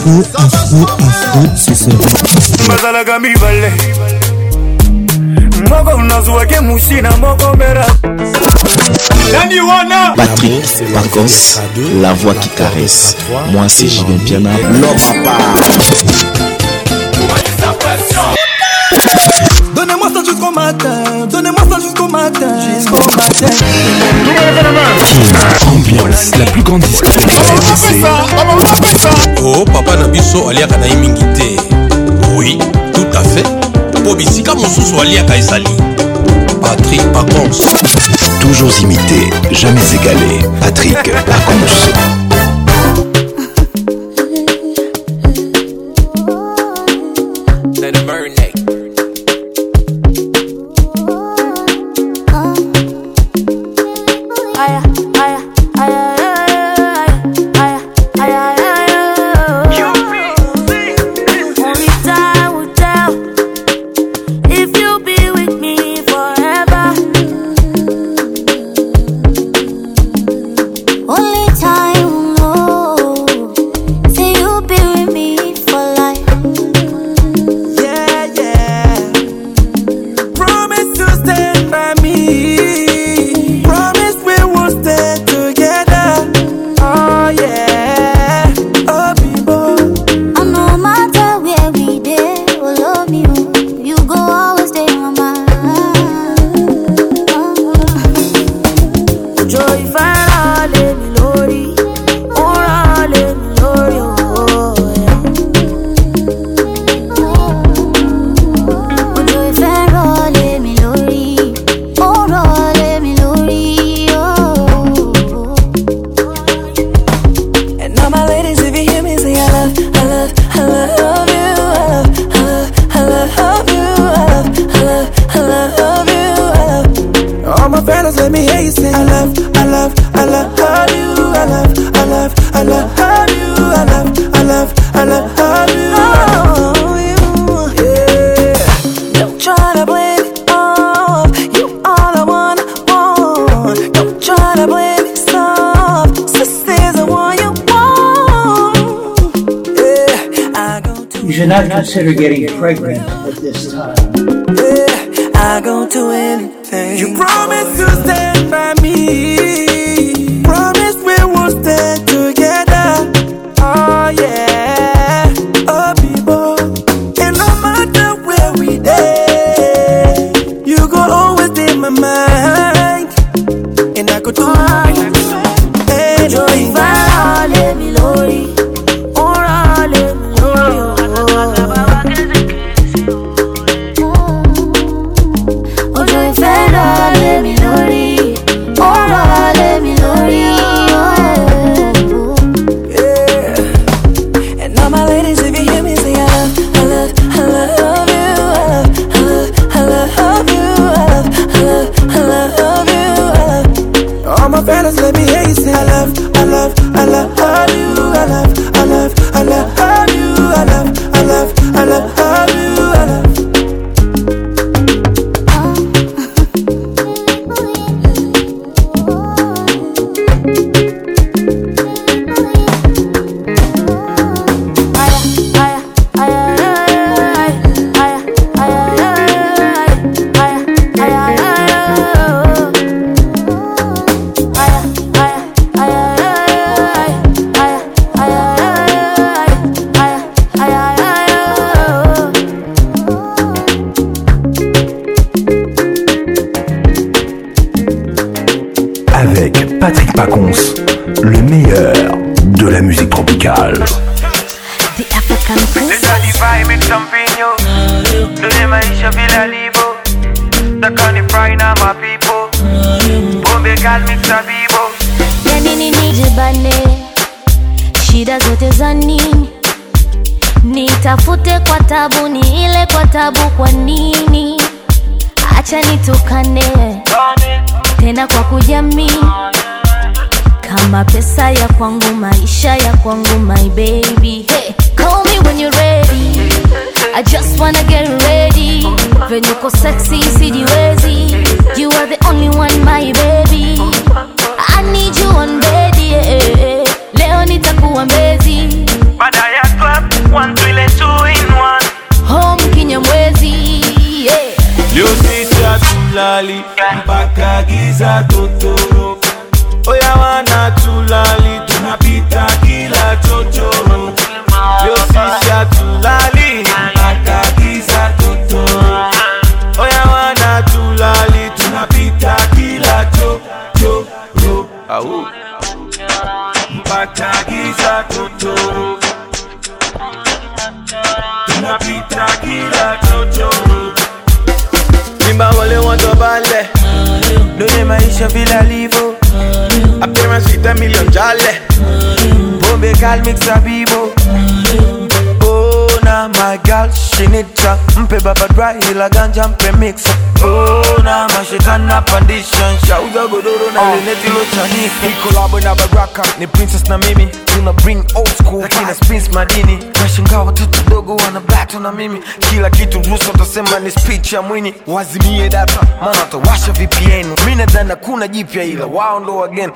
afro afro afro bazalaka mibale moko nazwaki musina moko mbera nani wana patrik pacons la voix qui caresse moi c'est julien piana lopapa Donnez-moi ça jusqu'au matin, donnez-moi ça jusqu'au matin, jusqu'au matin. Mix, la plus grande discothèque RDC. Oh, papa Nabiso, aliaka na mingi te. Oui, tout à fait. Po bisika mosusu aliaka ezali. Patrick Pacons. Toujours imité, jamais égalé. Patrick Pacons. consider getting pregnant cha mwini wazimie data, maana watawasha VPN. mi nadhani kuna jipya, ila wao ndo wageni.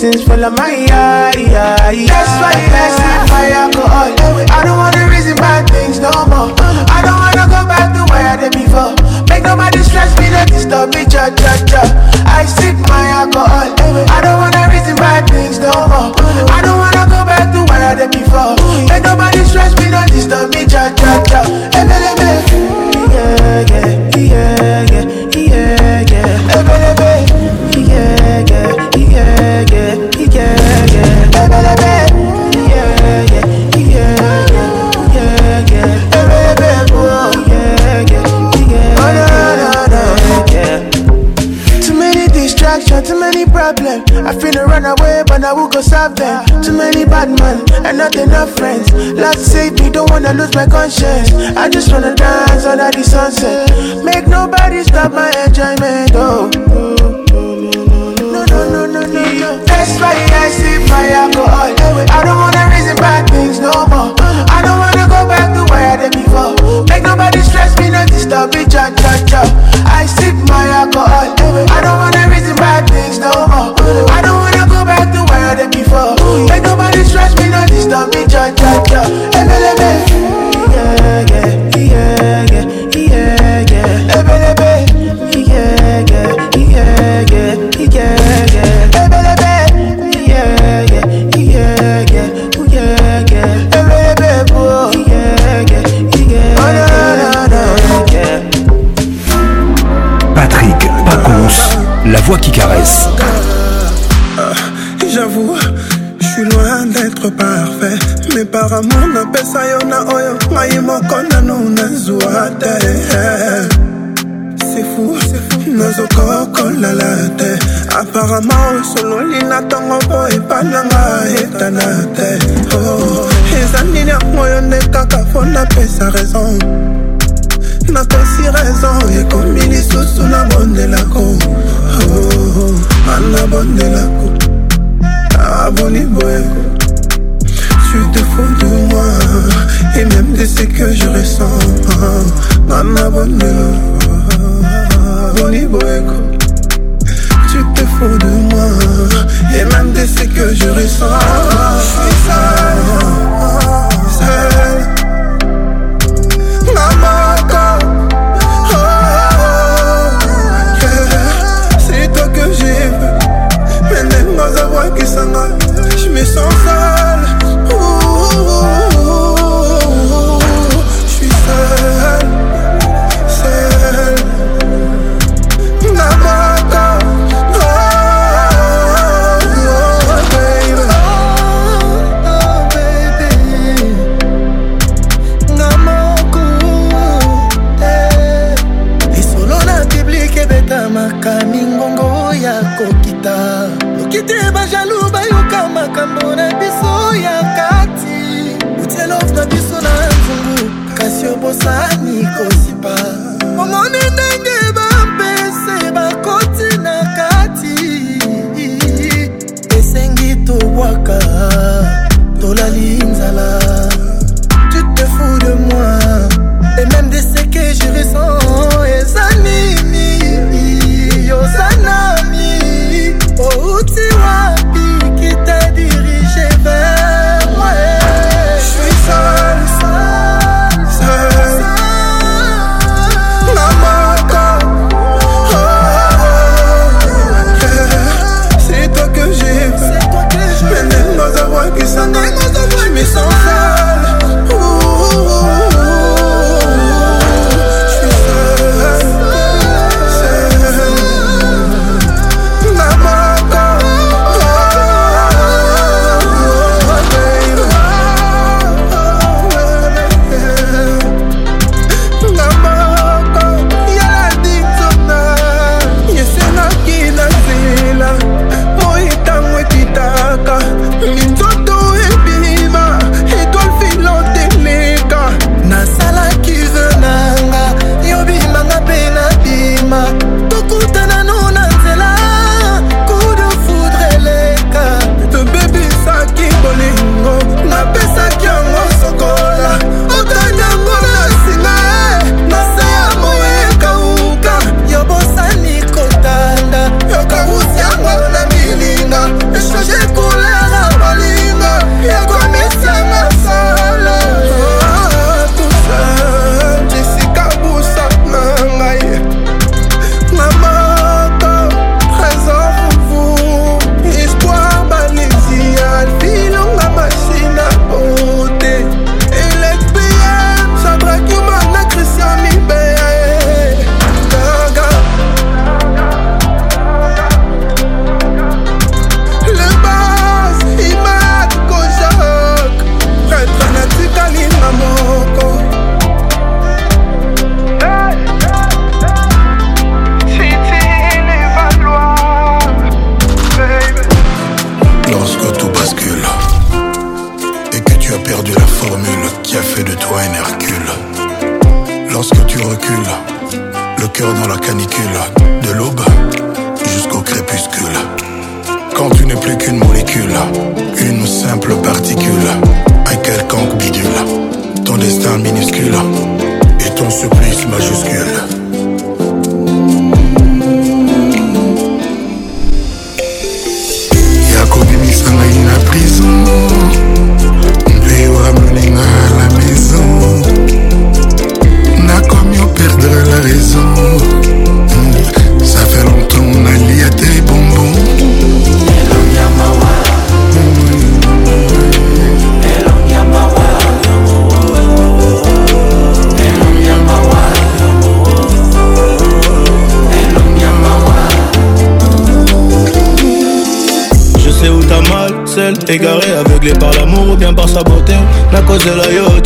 blessings of my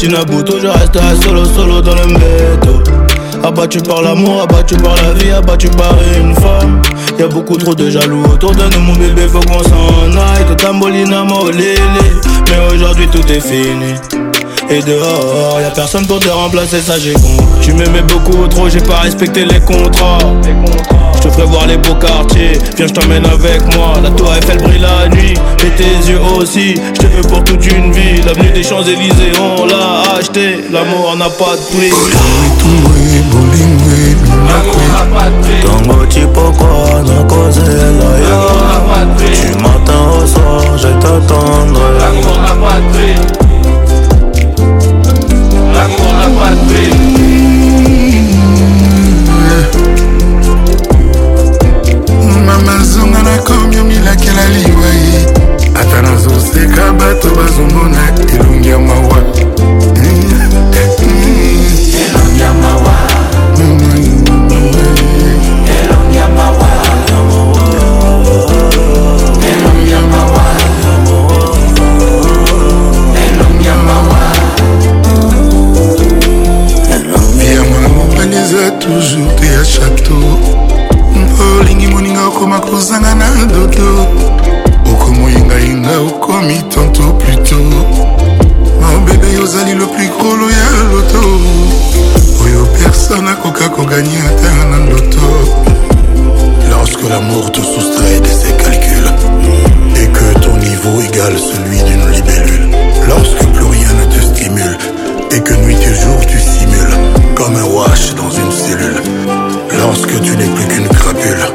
toujours je resterai solo, solo dans le métro. Abattu par l'amour, abattu par la vie, abattu par une femme. Y'a beaucoup trop de jaloux autour de nous, mon bébé, faut qu'on s'en aille. Tout tambolina, molélé. Mais aujourd'hui, tout est fini. Et dehors, a personne pour te remplacer, ça j'ai con. Tu m'aimais beaucoup trop, j'ai pas respecté les contrats. Je te ferai voir les beaux quartiers, viens je t'emmène avec moi. La tour Eiffel brille la nuit, et tes yeux aussi. Je te veux pour toute une vie, l'avenue des Champs-Élysées, on l'a acheté. L'amour n'a pas de prix. Tu m'attends au soir, je t'attendrai L'amour n'a pas de prix Patrick mama zonga nakomi omilakela liwai ata nazoseka bato bazomona elo un lorsque l'amour te soustrait de ses calculs mm, et que ton niveau égale celui d'une libellule lorsque plus rien ne te stimule et que nuit et jour tu simules comme un wash dans une cellule lorsque tu n'es plus qu'une crapule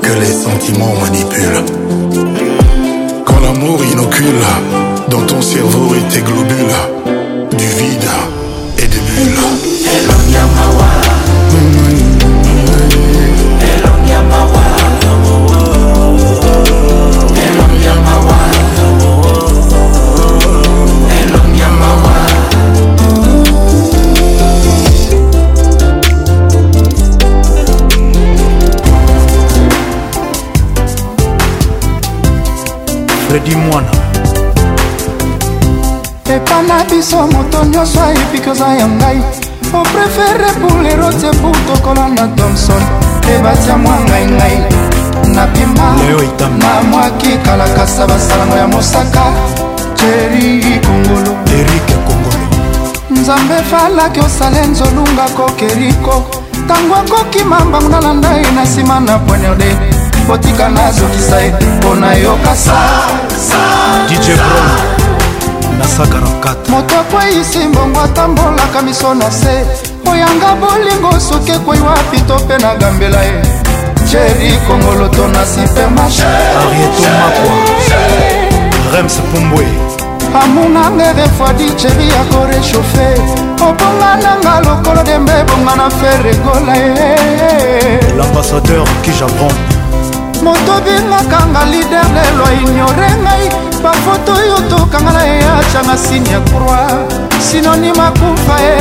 que les sentiments manipulent quand l'amour inocule dans ton cerveau et tes globules fredi mwana epana biso moto nyonso ayebi koza ya ngai oprefere bulerote butokola na thomson ebatia mwa ngai ngai napima na mwaki kalakasa basalango ya mosaka jeri kongolo erike kongolo nzambe falaki osale nzolunga kokeriko ntango akoki mambangu nalanda ye na nsima na poignarde kotika nazokisa ye mpo nayokasa moto akweyisi mbongo atambolaka miso na se oyanga bolingo soki ekwei wapi to mpe na gambela ye cheri kongoloto na supermarcherems amunanga refwadi cheri ya korechauffe obonga nanga lokolo dembe ebonga na fe regola ye l'ambassadeur qui japon moto bingakanga lider lelo ignore ngai bafoto oyo tokanga na eyacanga sine ya croix sinonime akufa ye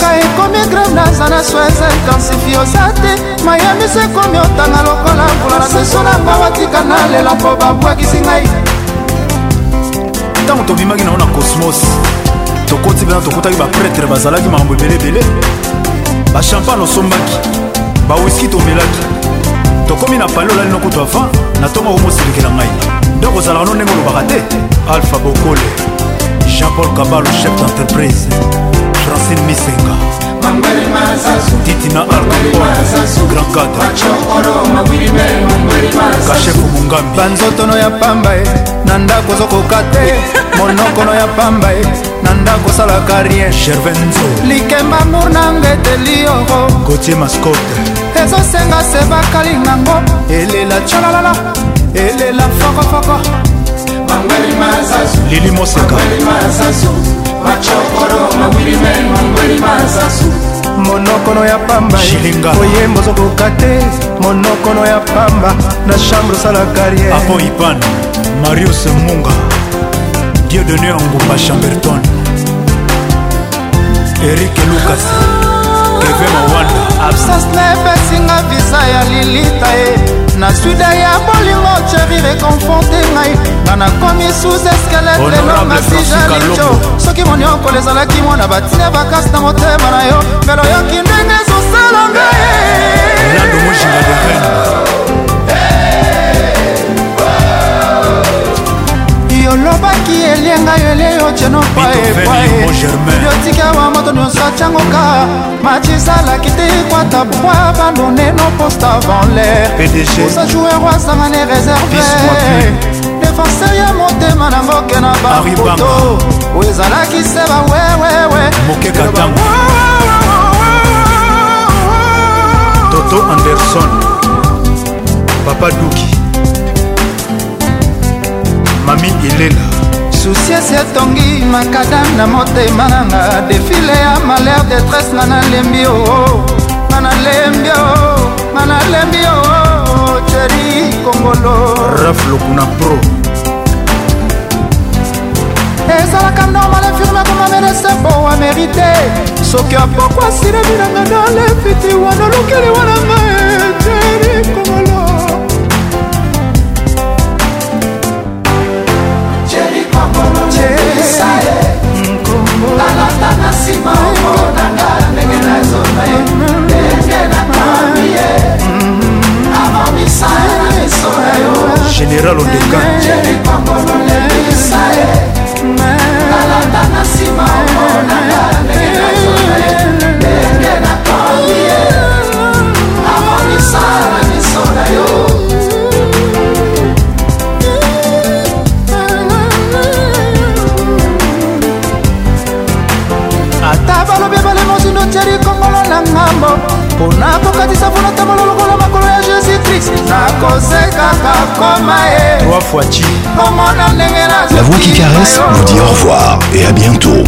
ka ekomi grave naza na soeza intensifie oza te mayamiso ekomi otanga lokola mbula na seso na nga batika na lela mpo babwakisi ngai ntango tobimaki nango na cosmos tokoti mpena tokutaki bapretre bazalaki makambo ebelebele bachampagne osombaki bawiski tomelaki tokómi na pale olali nokutu avant natonga komoselekela ngai nde kozalaka no ndenge olobaka te alpha bokole jean-paul kabalo chef d'entreprise francine misenga titina arkaon grand cadre kashefu mungambi banzotono ya pamba e na ndako ozokoka te monokono ya pamba e na ndako osalaka rien gervenzo likemba mour nanga eteli yoko gotie mascote ezosenga se bakalingango elela tyolalala elela fokofoko lili mosaka monokono ya pamba oyembo ozokoka te monokono ya pamba na chambre osala carrière apo ipan marius munga dieu done angumba chamberton erik lucas absence na epesinga visa ya lilita e na suda ya bolingo cheri reconforte ngai nga nakomi sous eskelete lelo masi jalijo soki moniokolo ezalaki mwana batina bakasi na motema na yo mbelo yoki ndenge ezosala eh. ngai olobaki elienga yo eleyo tienopaepaeyotika wa moto nyonso atyango ka matizalaki te ekwata poi bandoneno poste avant lairposa joueur asangani réserve défenseur ya motema nango ke na bapoto o ezalaki se bawewewe toto anderson papa duki mami elela susiesi etongi makadam na motema nanga defile ya malheur detresse nga nalembi oo oh, oh. nga nalembi oo oh, nga nalembi oo cheri kongolo raf lokuna pro ezalaka normal infirme koma medese po wa merite soki apokwa silebilanga na lefiti wana lokeli wananga cheri kongolo epesa ye talata na nsima okolo na nga ndenge nazonga ye ndenge nakambi ye amamisa ye na miso na yo général ondekanjelikongololepesa ye talata na nsima okolo na nga ndenge nazonga nasekaka koma ye trois fois ci komona ndenge nazoki la voix qui caresse vous dit au revoir et à bientôt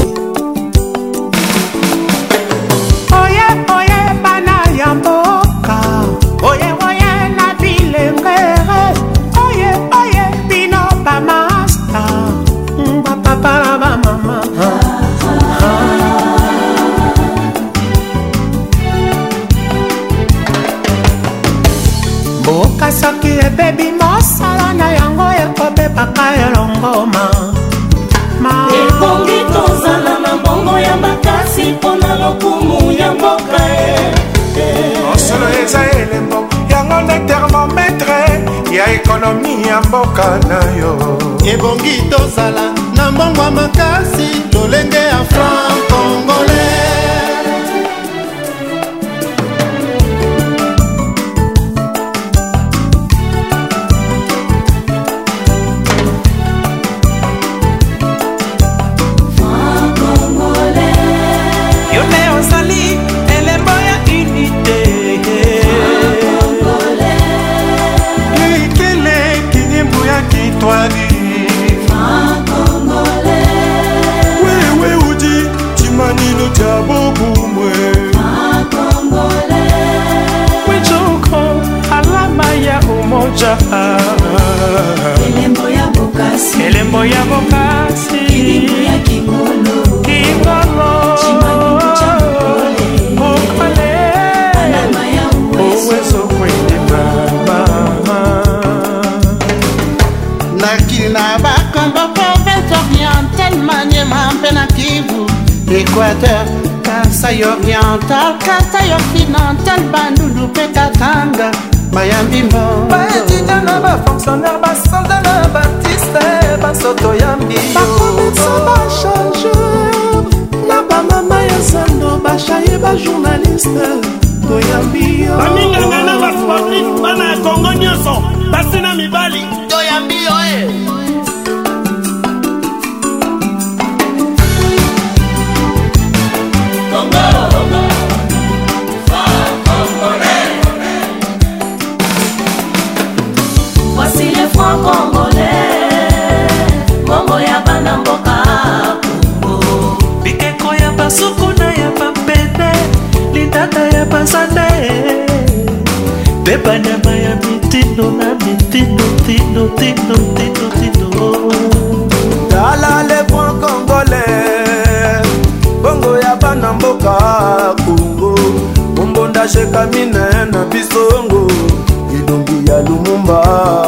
mboka na yo ebongi tozala na mbongwa makasi lolenge bayambimbaetida na bafonctionnaire basolda na baartiste basoto yambiobakomesa bachangeur na bamama ya zando bashaye bajournaliste toyambiyobaninganga na basportif bana ya kongo nyonso basi na mibali toyambiyo e eh. tozozana e mpe banyama ya mitindo na mitindo tindo tindo tindo tindo tala lepon kongole bongo ya bana mboka kongo ombonda shekamine na bisongo elongi ya lumumba